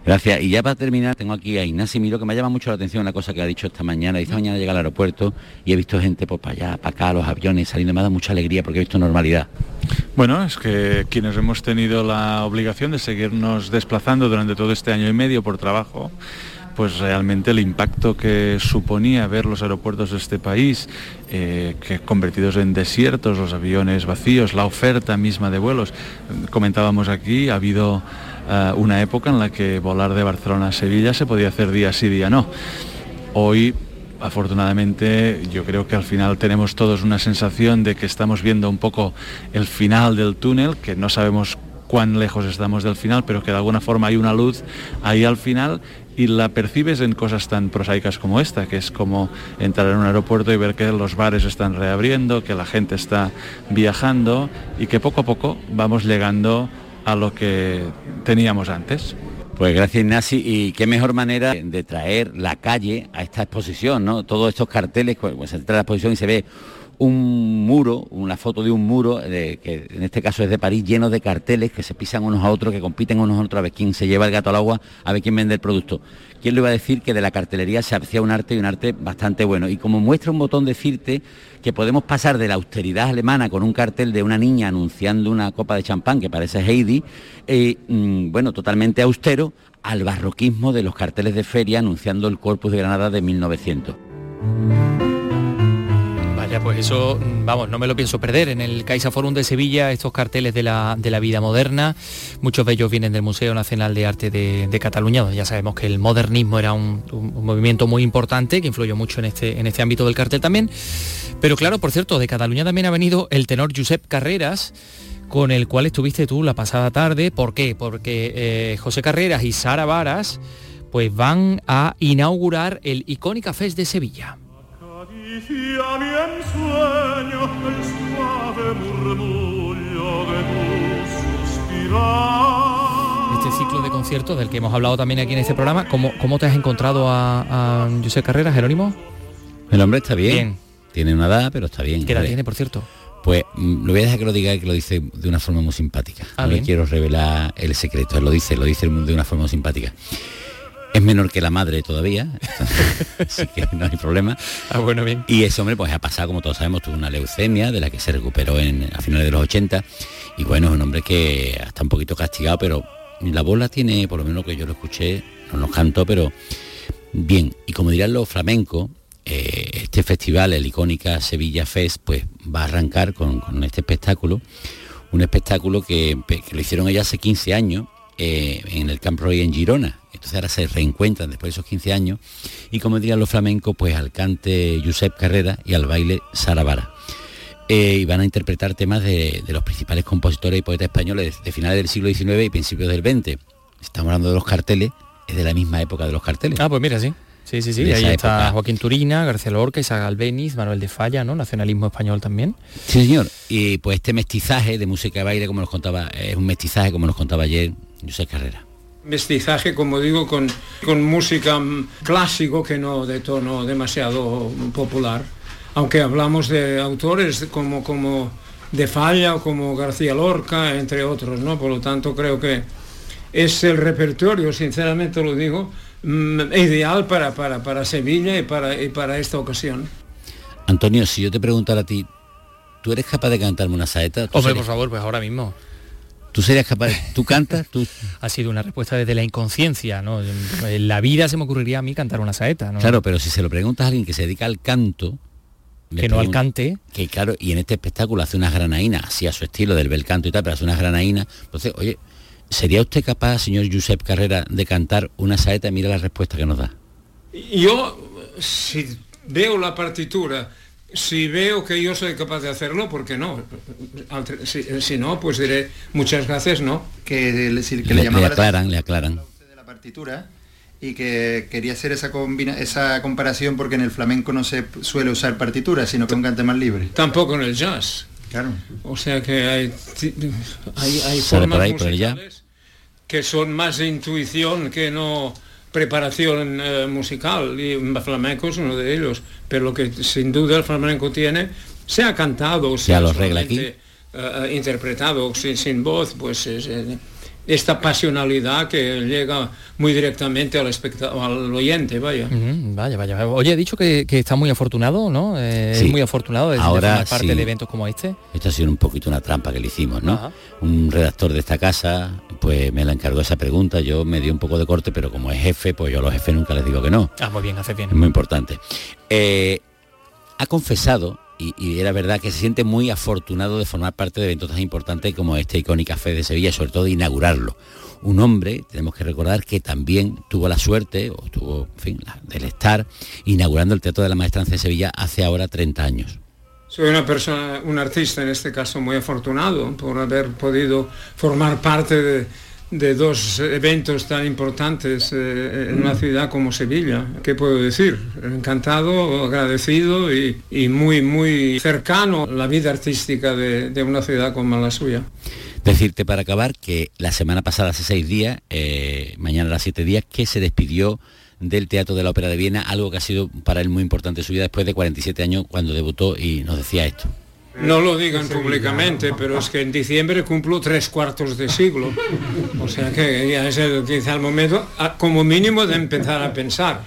Gracias. Y ya para terminar, tengo aquí a Ignacio Miro, que me llama mucho la atención una cosa que ha dicho esta mañana. Dice, mañana llega al aeropuerto y he visto gente por pues, para allá, para acá, los aviones saliendo. Me da mucha alegría porque he visto normalidad. Bueno, es que quienes hemos tenido la obligación de seguirnos desplazando durante todo este año y medio por trabajo, pues realmente el impacto que suponía ver los aeropuertos de este país eh, que convertidos en desiertos, los aviones vacíos, la oferta misma de vuelos. Comentábamos aquí, ha habido eh, una época en la que volar de Barcelona a Sevilla se podía hacer día sí, día no. Hoy afortunadamente yo creo que al final tenemos todos una sensación de que estamos viendo un poco el final del túnel, que no sabemos cuán lejos estamos del final, pero que de alguna forma hay una luz ahí al final y la percibes en cosas tan prosaicas como esta, que es como entrar en un aeropuerto y ver que los bares están reabriendo, que la gente está viajando y que poco a poco vamos llegando a lo que teníamos antes. Pues gracias Ignasi y qué mejor manera de traer la calle a esta exposición, ¿no? Todos estos carteles, pues se entra a la exposición y se ve un muro, una foto de un muro, que en este caso es de París, lleno de carteles que se pisan unos a otros, que compiten unos a otros a ver quién se lleva el gato al agua, a ver quién vende el producto. ¿Quién le iba a decir que de la cartelería se hacía un arte y un arte bastante bueno? Y como muestra un botón decirte que podemos pasar de la austeridad alemana con un cartel de una niña anunciando una copa de champán que parece Heidi, eh, mm, bueno, totalmente austero, al barroquismo de los carteles de feria anunciando el Corpus de Granada de 1900 pues eso, mm, vamos, no me lo pienso perder. En el Caixa Forum de Sevilla, estos carteles de la, vida moderna, muchos de ellos vienen del Museo Nacional de Arte de, Cataluña, ya sabemos que el modernismo era un, movimiento muy importante que influyó mucho en este, en este ámbito del cartel también. Pero claro, por cierto, de Cataluña también ha venido el tenor Josep Carreras, con el cual estuviste tú la pasada tarde. ¿Por qué? Porque eh, José Carreras y Sara Varas pues van a inaugurar el Icónica Fest de Sevilla. Este ciclo de conciertos del que hemos hablado también aquí en este programa, ¿cómo, cómo te has encontrado a, a José Carreras, Jerónimo? El hombre está bien. Tiene una edad, pero está bien. ¿Qué edad tiene, por cierto? Pues mm, lo voy a dejar que lo diga que lo dice de una forma muy simpática. Ah, no le quiero revelar el secreto, él lo dice, lo dice de una forma muy simpática. Es menor que la madre todavía, así que no hay problema. Ah, bueno, bien. Y ese hombre pues ha pasado, como todos sabemos, tuvo una leucemia de la que se recuperó en, a finales de los 80. Y bueno, es un hombre que está un poquito castigado, pero la bola tiene, por lo menos que yo lo escuché, no nos cantó, pero bien. Y como dirán los flamencos, eh, este festival, el icónica Sevilla Fest, pues va a arrancar con, este espectáculo. Un espectáculo que, lo hicieron ella hace 15 años eh, en el Camp Roy en Girona entonces ahora se reencuentran después de esos 15 años y como dirían los flamencos, pues al cante Josep Carrera y al baile Sara Vara. Eh, y van a interpretar temas de, los principales compositores y poetas españoles de, finales del siglo XIX y principios del XX. Estamos hablando de los carteles, es de la misma época de los carteles. Ah, pues mira, sí. Sí, sí, sí. Ahí está Joaquín Turina, García Lorca, Isaac Albeniz, Manuel de Falla, ¿no? Nacionalismo español también. Sí, señor. Y pues este mestizaje de música de baile, como nos contaba, es un mestizaje, como nos contaba ayer José Carrera mestizaje, como digo, con, con música clásico que no de tono demasiado popular. Aunque hablamos de autores como, como de Falla o como García Lorca, entre otros, ¿no? Por lo tanto, creo que es el repertorio, sinceramente lo digo, mm, ideal para, para, para Sevilla y para, y para esta ocasión. Antonio, si yo te preguntara a ti, ¿tú eres capaz de cantarme una saeta? Hombre, por favor, pues ahora mismo. ¿Tú serías capaz? ¿Tú cantas? ¿Tú? Ha sido una respuesta desde la inconsciencia, ¿no? En la vida se me ocurriría a mí cantar una saeta, ¿no? Claro, pero si se lo preguntas a alguien que se dedica al canto... Que no al cante. Que claro, y en este espectáculo hace unas granainas, así a su estilo del bel canto y tal, pero hace unas granainas. Entonces, oye, ¿sería usted capaz, señor Josep Carrera, de cantar una saeta? Mira la respuesta que nos da. Yo, si veo la partitura si veo que yo soy capaz de hacerlo, ¿por qué no? Si, no, pues diré muchas gracias, ¿no? Que, le, que le, le aclaran, le aclaran. De la partitura y que quería hacer esa, esa comparación porque en el flamenco no se suele usar partitura, sino que un cante más libre. Tampoco en el jazz. Claro. O sea que hay, hay, formas musicales que son más de intuición que no preparación eh, musical y flamenco es uno de ellos, pero lo que sin duda el flamenco tiene, se ha cantado, se ha eh, interpretado sin, sin, voz, pues es, eh, esta pasionalidad que llega muy directamente al, al oyente, vaya. vaya, vaya. Oye, he dicho que, está muy afortunado, ¿no? Eh, es muy afortunado de, Ahora, parte de eventos como este. Esto ha sido un poquito una trampa que le hicimos, ¿no? Un redactor de esta casa, pues me la encargó esa pregunta, yo me di un poco de corte, pero como es jefe, pues yo a los jefes nunca les digo que no. Ah, muy bien, hace bien. Es muy importante. Eh, ha confesado y, era verdad que se siente muy afortunado de formar parte de eventos tan importantes como este icónica Fe de Sevilla, sobre todo de inaugurarlo. Un hombre, tenemos que recordar que también tuvo la suerte, o tuvo, en fin, del estar inaugurando el Teatro de la Maestranza de Sevilla hace ahora 30 años. Soy una persona, un artista en este caso muy afortunado por haber podido formar parte de, de dos eventos tan importantes eh, en una ciudad como Sevilla. ¿Qué puedo decir? Encantado, agradecido y, muy, muy cercano a la vida artística de, una ciudad como la suya. Decirte para acabar que la semana pasada, hace seis días, eh, mañana a las siete días, que se despidió del Teatro de la Ópera de Viena, algo que ha sido para él muy importante en su vida después de 47 años cuando debutó y nos decía esto. No lo digan públicamente, pero es que en diciembre cumplo tres cuartos de siglo. O sea que ya es el, quizá el momento, como mínimo, de empezar a pensar.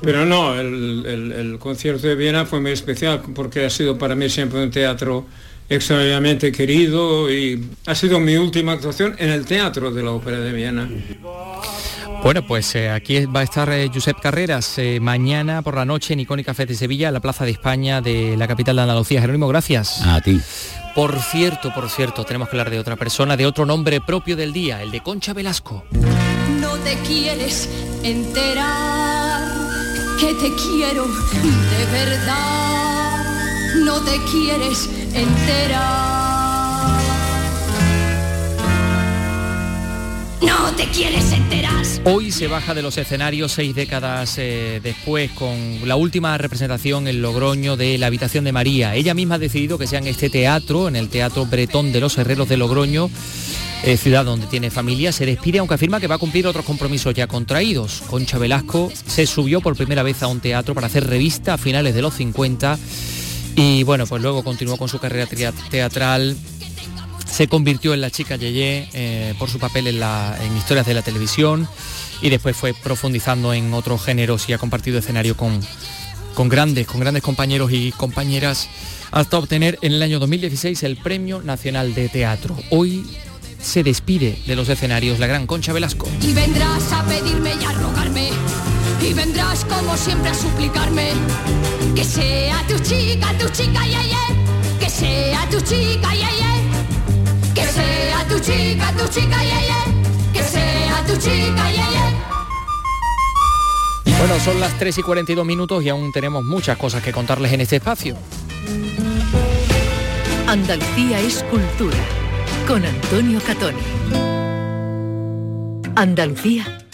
Pero no, el, concierto de Viena fue muy especial porque ha sido para mí siempre un teatro extraordinariamente querido y ha sido mi última actuación en el teatro de la Ópera de Viena. Bueno, pues eh, aquí va a estar eh, Josep Carreras eh, mañana por la noche en Icónica Fe de Sevilla, en la Plaza de España de la capital de Andalucía. Jerónimo, gracias. A ti. Por cierto, por cierto, tenemos que hablar de otra persona, de otro nombre propio del día, el de Concha Velasco. No te quieres enterar que te quiero de verdad. No te quieres enterar No te quieres enterar. Hoy se baja de los escenarios seis décadas eh, después con la última representación en Logroño de La Habitación de María. Ella misma ha decidido que sea en este teatro, en el Teatro Bretón de los Herreros de Logroño, eh, ciudad donde tiene familia, se despide aunque afirma que va a cumplir otros compromisos ya contraídos. Concha Velasco se subió por primera vez a un teatro para hacer revista a finales de los 50 y bueno, pues luego continuó con su carrera teatral se convirtió en la chica Yeye eh, por su papel en, la, en historias de la televisión y después fue profundizando en otros géneros y ha compartido escenario con, con grandes, con grandes compañeros y compañeras hasta obtener en el año 2016 el Premio Nacional de Teatro. Hoy se despide de los escenarios la gran Concha Velasco. Y vendrás a pedirme y a rogarme, y vendrás como siempre a suplicarme, que sea tu chica, tu chica, yeye, que sea tu chica, yeye sea tu chica, tu chica, Que sea tu chica, Bueno, son las 3 y 42 minutos y aún tenemos muchas cosas que contarles en este espacio. Andalucía es cultura, con Antonio Catoni. Andalucía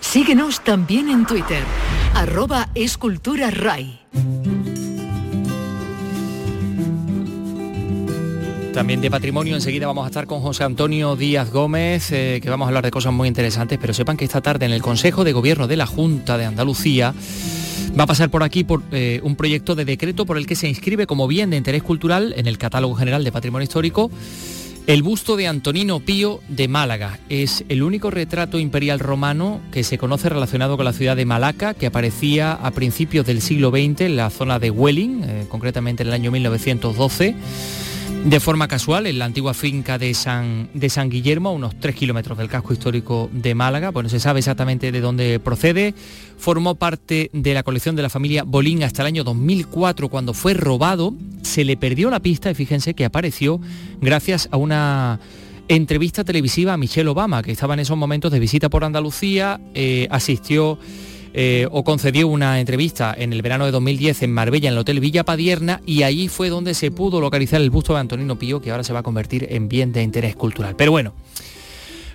Síguenos también en Twitter, arroba escultura RAI. También de patrimonio, enseguida vamos a estar con José Antonio Díaz Gómez, eh, que vamos a hablar de cosas muy interesantes, pero sepan que esta tarde en el Consejo de Gobierno de la Junta de Andalucía va a pasar por aquí por eh, un proyecto de decreto por el que se inscribe como bien de interés cultural en el Catálogo General de Patrimonio Histórico el busto de Antonino Pío de Málaga es el único retrato imperial romano que se conoce relacionado con la ciudad de Malaca, que aparecía a principios del siglo XX en la zona de Welling, eh, concretamente en el año 1912 de forma casual en la antigua finca de San, de San Guillermo, a unos 3 kilómetros del casco histórico de Málaga. Bueno, se sabe exactamente de dónde procede. Formó parte de la colección de la familia Bolín hasta el año 2004, cuando fue robado. Se le perdió la pista y fíjense que apareció gracias a una entrevista televisiva a Michelle Obama, que estaba en esos momentos de visita por Andalucía, eh, asistió eh, o concedió una entrevista en el verano de 2010 en Marbella, en el Hotel Villa Padierna, y allí fue donde se pudo localizar el busto de Antonino Pío, que ahora se va a convertir en bien de interés cultural. Pero bueno,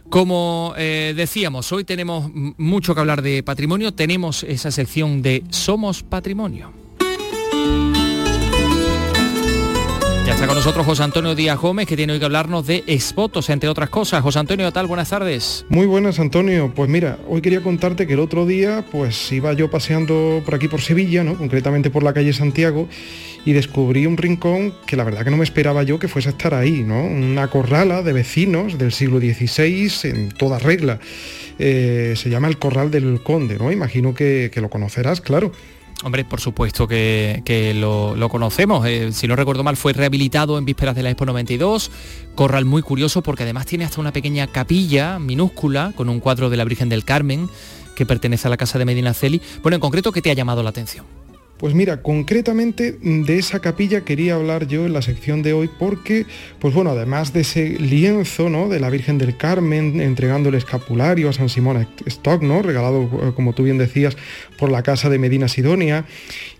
como eh, decíamos, hoy tenemos mucho que hablar de patrimonio, tenemos esa sección de Somos Patrimonio. Está con nosotros José Antonio Díaz Gómez, que tiene hoy que hablarnos de exvotos, entre otras cosas. José Antonio, tal? Buenas tardes. Muy buenas, Antonio. Pues mira, hoy quería contarte que el otro día, pues iba yo paseando por aquí por Sevilla, ¿no? Concretamente por la calle Santiago, y descubrí un rincón que la verdad que no me esperaba yo que fuese a estar ahí, ¿no? Una corrala de vecinos del siglo XVI en toda regla. Eh, se llama el Corral del Conde, ¿no? Imagino que lo conocerás, claro. Hombre, por supuesto que, lo, conocemos. Eh, si no recuerdo mal, fue rehabilitado en vísperas de la Expo 92. Corral muy curioso porque además tiene hasta una pequeña capilla minúscula con un cuadro de la Virgen del Carmen que pertenece a la casa de Medina Celi. Bueno, en concreto, ¿qué te ha llamado la atención? Pues mira, concretamente de esa capilla quería hablar yo en la sección de hoy porque, pues bueno, además de ese lienzo, ¿no? De la Virgen del Carmen entregando el escapulario a San Simón Stock, ¿no? Regalado, eh, como tú bien decías, por la casa de Medina Sidonia.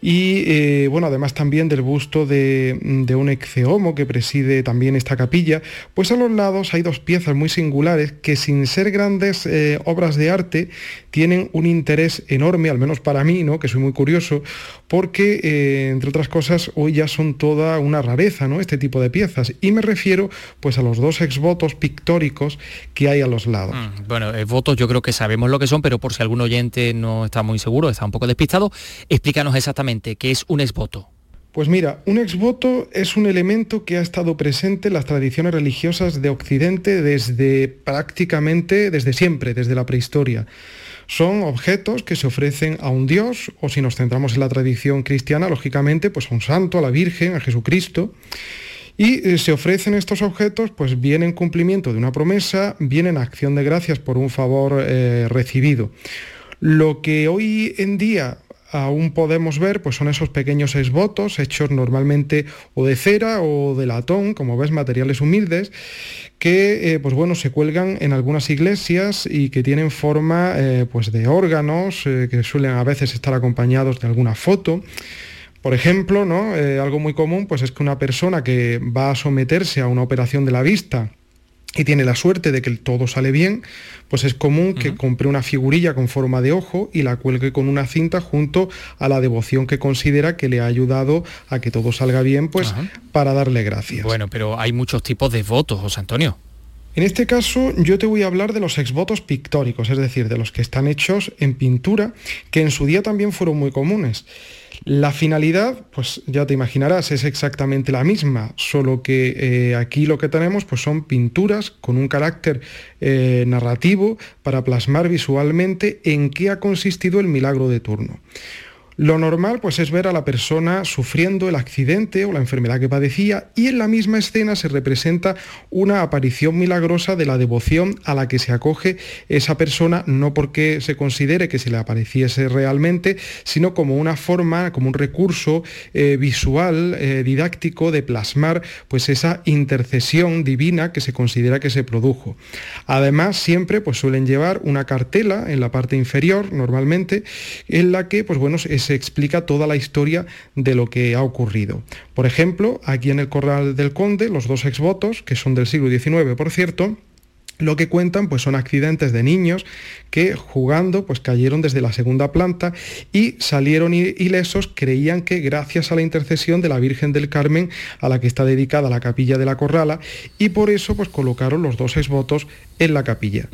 Y eh, bueno, además también del busto de, un exeomo que preside también esta capilla, pues a los lados hay dos piezas muy singulares que sin ser grandes eh, obras de arte tienen un interés enorme, al menos para mí, ¿no? Que soy muy curioso porque, eh, entre otras cosas, hoy ya son toda una rareza, ¿no? Este tipo de piezas. Y me refiero, pues, a los dos exvotos pictóricos que hay a los lados. Mm, bueno, votos yo creo que sabemos lo que son, pero por si algún oyente no está muy seguro, está un poco despistado, explícanos exactamente qué es un exvoto. Pues mira, un exvoto es un elemento que ha estado presente en las tradiciones religiosas de Occidente desde prácticamente, desde siempre, desde la prehistoria. Son objetos que se ofrecen a un Dios, o si nos centramos en la tradición cristiana, lógicamente, pues a un santo, a la Virgen, a Jesucristo. Y eh, se ofrecen estos objetos, pues bien en cumplimiento de una promesa, bien en acción de gracias por un favor eh, recibido. Lo que hoy en día aún podemos ver pues son esos pequeños exvotos hechos normalmente o de cera o de latón, como ves, materiales humildes, que eh, pues bueno, se cuelgan en algunas iglesias y que tienen forma eh, pues de órganos, eh, que suelen a veces estar acompañados de alguna foto. Por ejemplo, ¿no? algo muy común pues es que una persona que va a someterse a una operación de la vista y tiene la suerte de que todo sale bien, pues es común que compre una figurilla con forma de ojo y la cuelgue con una cinta junto a la devoción que considera que le ha ayudado a que todo salga bien, pues para darle gracias. Bueno, pero hay muchos tipos de votos, José Antonio. En este caso yo te voy a hablar de los exvotos pictóricos, es decir, de los que están hechos en pintura, que en su día también fueron muy comunes. La finalidad, pues ya te imaginarás, es exactamente la misma, solo que eh, aquí lo que tenemos pues son pinturas con un carácter eh, narrativo para plasmar visualmente en qué ha consistido el milagro de turno. Lo normal pues es ver a la persona sufriendo el accidente o la enfermedad que padecía y en la misma escena se representa una aparición milagrosa de la devoción a la que se acoge esa persona no porque se considere que se le apareciese realmente, sino como una forma, como un recurso eh, visual, eh, didáctico de plasmar pues esa intercesión divina que se considera que se produjo. Además siempre pues suelen llevar una cartela en la parte inferior normalmente en la que pues bueno se explica toda la historia de lo que ha ocurrido. Por ejemplo, aquí en el Corral del Conde, los dos exvotos, que son del siglo XIX, por cierto, lo que cuentan pues son accidentes de niños que jugando pues cayeron desde la segunda planta y salieron ilesos, creían que gracias a la intercesión de la Virgen del Carmen a la que está dedicada la capilla de la Corrala y por eso pues colocaron los dos exvotos en la capilla.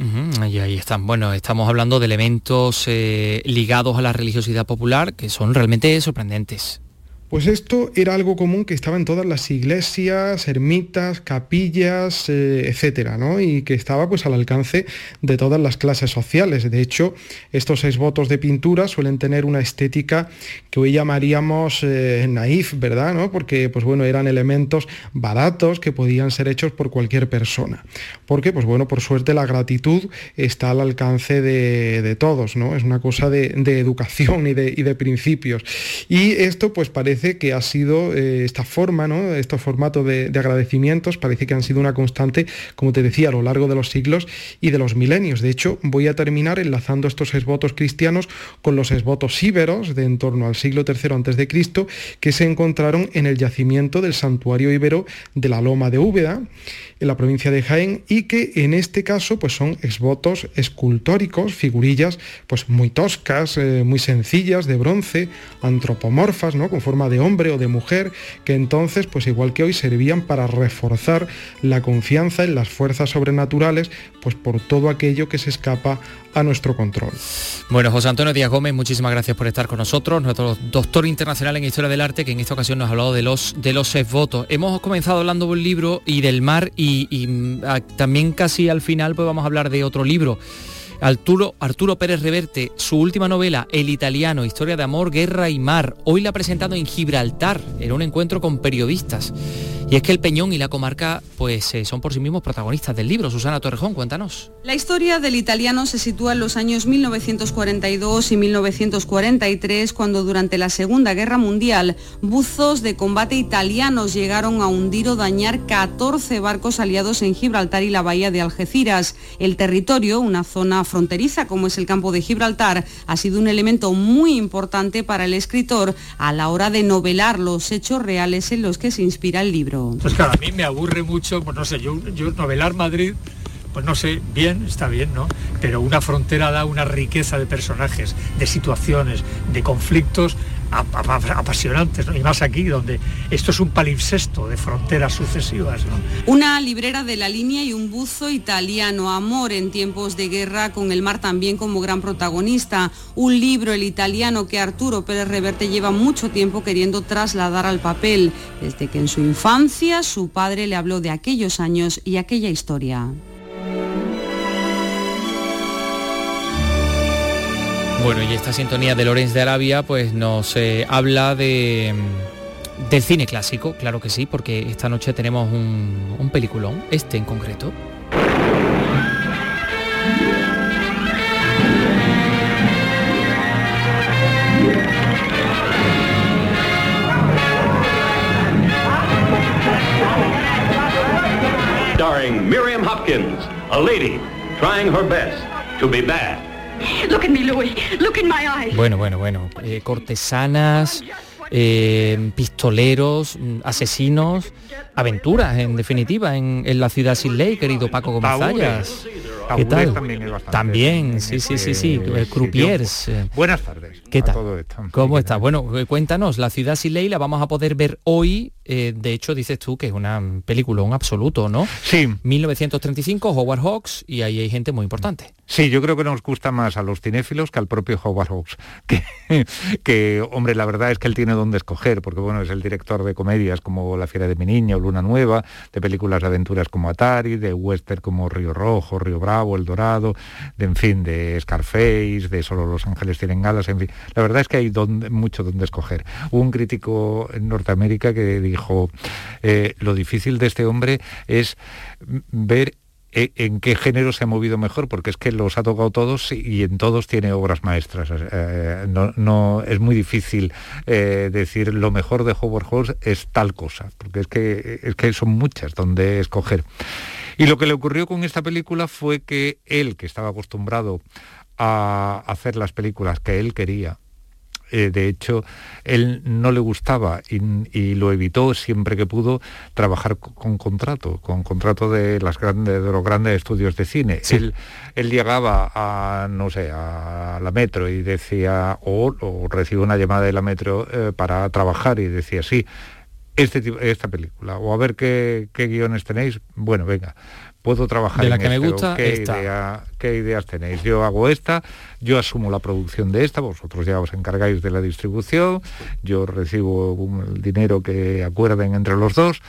ahí están. Bueno, estamos hablando de elementos eh, ligados a la religiosidad popular que son realmente sorprendentes. Pues esto era algo común que estaba en todas las iglesias, ermitas, capillas, eh, etcétera, ¿no? Y que estaba pues al alcance de todas las clases sociales. De hecho, estos seis votos de pintura suelen tener una estética que hoy llamaríamos eh, naif, ¿verdad? ¿no? Porque pues bueno, eran elementos baratos que podían ser hechos por cualquier persona. Porque pues bueno, por suerte la gratitud está al alcance de, todos, ¿no? Es una cosa de, educación y de, y de principios. Y esto pues parece que ha sido eh, esta forma, ¿no? estos formatos de, agradecimientos, parece que han sido una constante, como te decía, a lo largo de los siglos y de los milenios. De hecho, voy a terminar enlazando estos esvotos cristianos con los esvotos íberos de en torno al siglo III a.C., que se encontraron en el yacimiento del santuario íbero de la Loma de Úbeda en la provincia de Jaén y que en este caso pues son exvotos escultóricos, figurillas pues muy toscas, eh, muy sencillas, de bronce, antropomorfas, ¿no? con forma de hombre o de mujer, que entonces, pues igual que hoy, servían para reforzar la confianza en las fuerzas sobrenaturales, pues por todo aquello que se escapa a nuestro control. Bueno, José Antonio Díaz Gómez, muchísimas gracias por estar con nosotros, nuestro doctor internacional en Historia del Arte, que en esta ocasión nos ha hablado de los, de los votos. Hemos comenzado hablando del libro y del mar y, y mm, también casi al final pues vamos a hablar de otro libro. Arturo, Arturo Pérez Reverte, su última novela, El italiano, historia de amor, guerra y mar. Hoy la ha presentado en Gibraltar, en un encuentro con periodistas. Y es que el Peñón y la comarca pues eh, son por sí mismos protagonistas del libro. Susana Torrejón, cuéntanos. La historia del italiano se sitúa en los años 1942 y 1943, cuando durante la Segunda Guerra Mundial buzos de combate italianos llegaron a hundir o dañar 14 barcos aliados en Gibraltar y la bahía de Algeciras. El territorio, una zona fronteriza como es el campo de Gibraltar, ha sido un elemento muy importante para el escritor a la hora de novelar los hechos reales en los que se inspira el libro. Pues claro, a mí me aburre mucho, pues no sé, yo, yo novelar Madrid pues no sé, bien, está bien, ¿no? Pero una frontera da una riqueza de personajes, de situaciones, de conflictos apasionantes, y más aquí, donde esto es un palimpsesto de fronteras sucesivas. Una librera de la línea y un buzo italiano, Amor en tiempos de guerra, con el mar también como gran protagonista. Un libro, el italiano, que Arturo Pérez Reverte lleva mucho tiempo queriendo trasladar al papel, desde que en su infancia su padre le habló de aquellos años y aquella historia. Bueno, y esta sintonía de Lorenz de Arabia pues nos eh, habla de, del cine clásico, claro que sí, porque esta noche tenemos un, un peliculón, este en concreto. Starring Miriam Hopkins, a lady trying her best to be bad. Look at me, Louis. Look in my eyes. Bueno, bueno, bueno. Eh, cortesanas, eh, pistoleros, mm, asesinos, aventuras, en definitiva, en, en, la ciudad sin ley, querido Paco Gomezallas. ¿Qué tal? También, es bastante también sí, sí, sí, sí, eh, croupiers. Sitio. Buenas tardes. ¿Qué tal? ¿Cómo está? Bueno, cuéntanos, la ciudad sin ley la vamos a poder ver hoy. Eh, de hecho, dices tú que es una película, un absoluto, ¿no? Sí. 1935, Howard Hawks, y ahí hay gente muy importante. Sí, yo creo que nos gusta más a los cinéfilos que al propio Howard Hawks. Que, que, hombre, la verdad es que él tiene donde escoger, porque bueno, es el director de comedias como La Fiera de mi Niña o Luna Nueva, de películas de aventuras como Atari, de western como Río Rojo, Río Bravo, El Dorado, de en fin, de Scarface, de Solo los Ángeles tienen galas, en fin. La verdad es que hay mucho donde escoger. Un crítico en Norteamérica que dijo, eh, lo difícil de este hombre es ver en qué género se ha movido mejor, porque es que los ha tocado todos y en todos tiene obras maestras. Eh, no, es muy difícil eh, decir lo mejor de Howard Hawks es tal cosa, porque es que, es que son muchas donde escoger. Y lo que le ocurrió con esta película fue que él, que estaba acostumbrado a hacer las películas que él quería, eh, de hecho, él no le gustaba y, y, lo evitó siempre que pudo trabajar con contrato, con contrato de, las grandes, de los grandes estudios de cine. Sí. Él, él, llegaba a, no sé, a la metro y decía, o, o recibe una llamada de la metro eh, para trabajar y decía, sí, este esta película, o a ver qué, qué guiones tenéis, bueno, venga puedo trabajar de la en que este, me gusta ¿qué, idea, ¿qué ideas tenéis? Yo hago esta, yo asumo la producción de esta, vosotros ya os encargáis de la distribución, yo recibo un, el dinero que acuerden entre los dos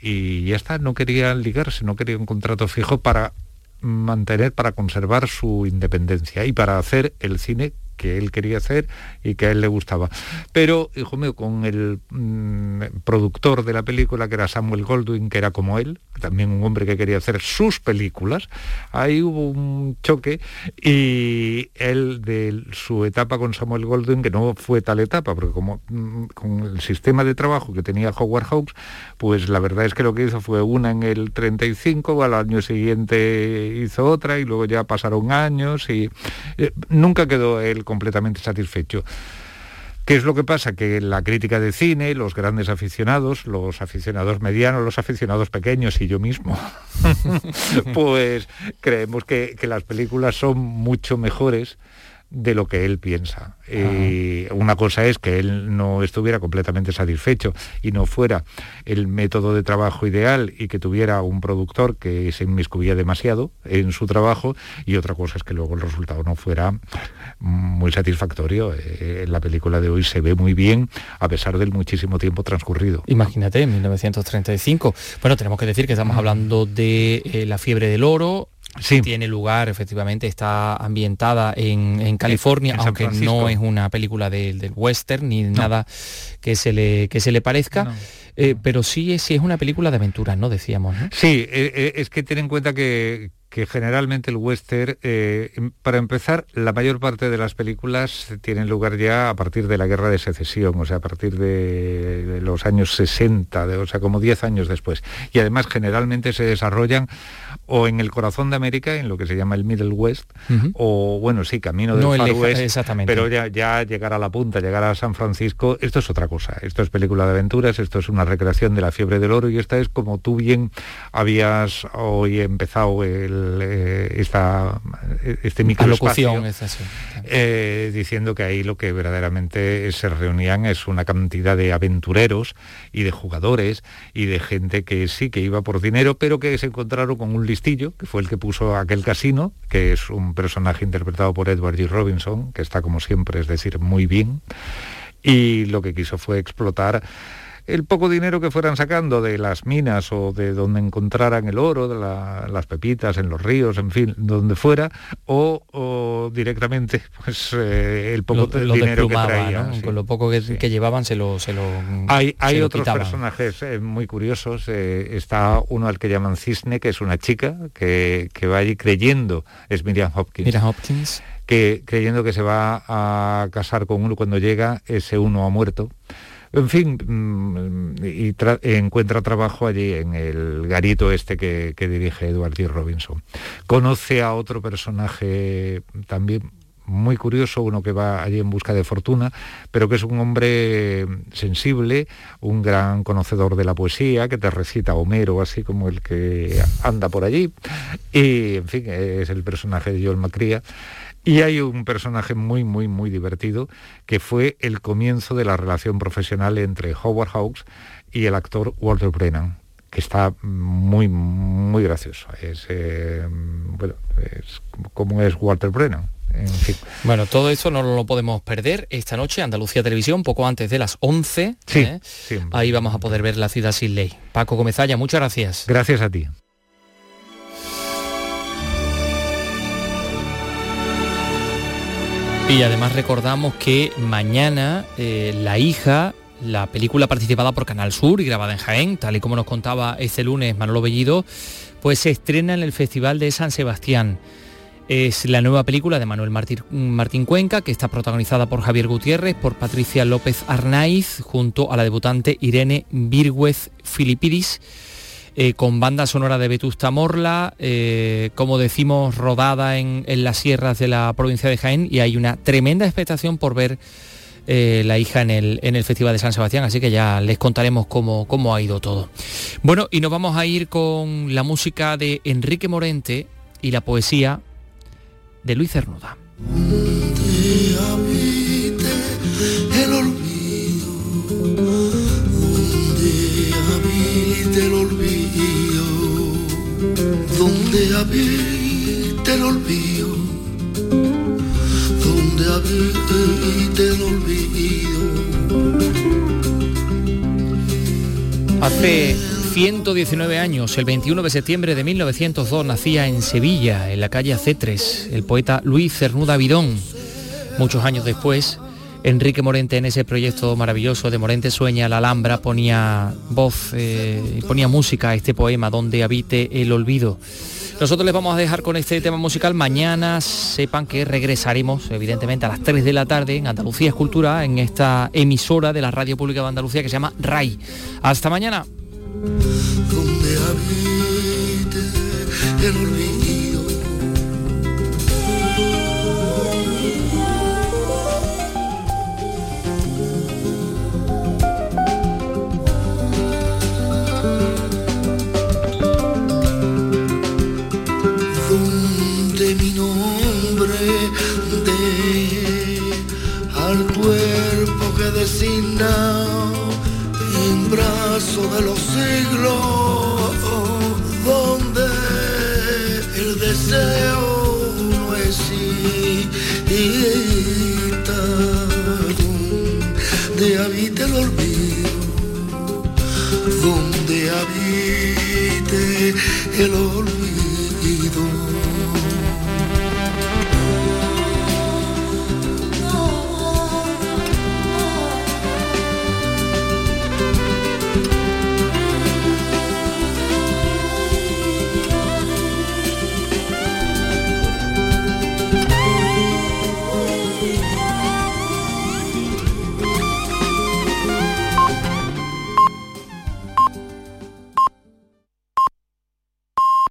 y ya está, no querían ligarse, no quería un contrato fijo para mantener, para conservar su independencia y para hacer el cine que él quería hacer y que a él le gustaba. Pero, hijo mío, con el mmm, productor de la película, que era Samuel Goldwyn, que era como él, también un hombre que quería hacer sus películas, ahí hubo un choque y él de su etapa con Samuel Goldwyn, que no fue tal etapa, porque como mmm, con el sistema de trabajo que tenía Howard Hawks, pues la verdad es que lo que hizo fue una en el 35, al año siguiente hizo otra y luego ya pasaron años y eh, nunca quedó él completamente satisfecho. ¿Qué es lo que pasa? Que la crítica de cine, los grandes aficionados, los aficionados medianos, los aficionados pequeños y yo mismo, pues creemos que, que, las películas son mucho mejores de lo que él piensa. Y una cosa es que él no estuviera completamente satisfecho y no fuera el método de trabajo ideal y que tuviera un productor que se inmiscuía demasiado en su trabajo y otra cosa es que luego el resultado no fuera muy satisfactorio. Eh, la película de hoy se ve muy bien a pesar del muchísimo tiempo transcurrido. Imagínate, en 1935. Bueno, tenemos que decir que estamos hablando de eh, la fiebre del oro, Sí. Tiene lugar, efectivamente, está ambientada en, California, aunque no es una película del western ni nada que se le, que se le parezca. Eh, pero sí es, sí es una película de aventuras, ¿no? Decíamos, ¿no? Sí, es que ten en cuenta que, que generalmente el western, eh, em, para empezar, la mayor parte de las películas tienen lugar ya a partir de la guerra de secesión, o sea, a partir de, los años 60, o sea, como 10 años después. Y además generalmente se desarrollan o en el corazón de América, en lo que se llama el Middle West, o bueno, sí, camino del Far West, exactamente. pero ya, ya llegar a la punta, llegar a San Francisco, esto es otra cosa. Esto es película de aventuras, esto es una recreación de la fiebre del oro y esta es como tú bien habías hoy empezado el eh, esta, este microespacio eh, diciendo que ahí lo que verdaderamente se reunían es una cantidad de aventureros y de jugadores y de gente que sí que iba por dinero, pero que se encontraron con un listillo, que fue el que puso aquel casino, que es un personaje interpretado por Edward G. Robinson, que está como siempre, es decir, muy bien, y lo que quiso fue explotar el poco dinero que fueran sacando de las minas o de donde encontraran el oro, de las pepitas en los ríos, en fin, donde fuera, o, directamente pues eh, el poco dinero que traían. Con lo poco que, llevaban se lo... Se lo hay hay otros personajes eh, muy curiosos. Eh, está uno al que llaman Cisne, que es una chica que, que va allí creyendo, es Miriam Hopkins. Miriam Hopkins. Que creyendo que se va a casar con uno cuando llega, ese uno ha muerto en fin, mm, y encuentra trabajo allí en el garito este que, dirige Edward D. Robinson. Conoce a otro personaje también muy curioso, uno que va allí en busca de fortuna, pero que es un hombre sensible, un gran conocedor de la poesía, que te recita Homero, así como el que anda por allí, y en fin, es el personaje de Joel Macria. Y hay un personaje muy, muy, muy divertido, que fue el comienzo de la relación profesional entre Howard Hawks y el actor Walter Brennan que está muy, muy gracioso. Es, eh, bueno, es como es Walter Brennan. En fin. Bueno, todo eso no lo podemos perder esta noche, Andalucía Televisión, poco antes de las 11. ¿eh? Ahí vamos a poder ver la ciudad sin ley. Paco Comezalla, muchas gracias. Gracias a ti. Y además recordamos que mañana eh, La hija, la película participada por Canal Sur y grabada en Jaén, tal y como nos contaba este lunes Manolo Bellido, pues se estrena en el Festival de San Sebastián. Es la nueva película de Manuel Martín, Cuenca, que está protagonizada por Javier Gutiérrez, por Patricia López Arnaiz, junto a la debutante Irene Virgüez Filipidis eh, con banda sonora de Vetusta Morla, eh, como decimos, rodada en, las sierras de la provincia de Jaén y hay una tremenda expectación por ver eh, la hija en el, en el Festival de San Sebastián, así que ya les contaremos cómo, cómo ha ido todo. Bueno, y nos vamos a ir con la música de Enrique Morente y la poesía de Luis Cernuda. Donde habita el olvido, donde habita el olvido. Hace 119 años, el 21 de septiembre de 1902, nacía en Sevilla, en la calle C3, el poeta Luis Cernuda Vidón. Muchos años después, Enrique Morente en ese proyecto maravilloso de Morente Sueña la Alhambra ponía voz, eh, ponía música a este poema donde habite el olvido. Nosotros les vamos a dejar con este tema musical. Mañana sepan que regresaremos, evidentemente, a las 3 de la tarde en Andalucía Escultura, en esta emisora de la Radio Pública de Andalucía que se llama RAI. Hasta mañana. De los siglos, donde el deseo no exista, donde habita el olvido, donde habite el olvido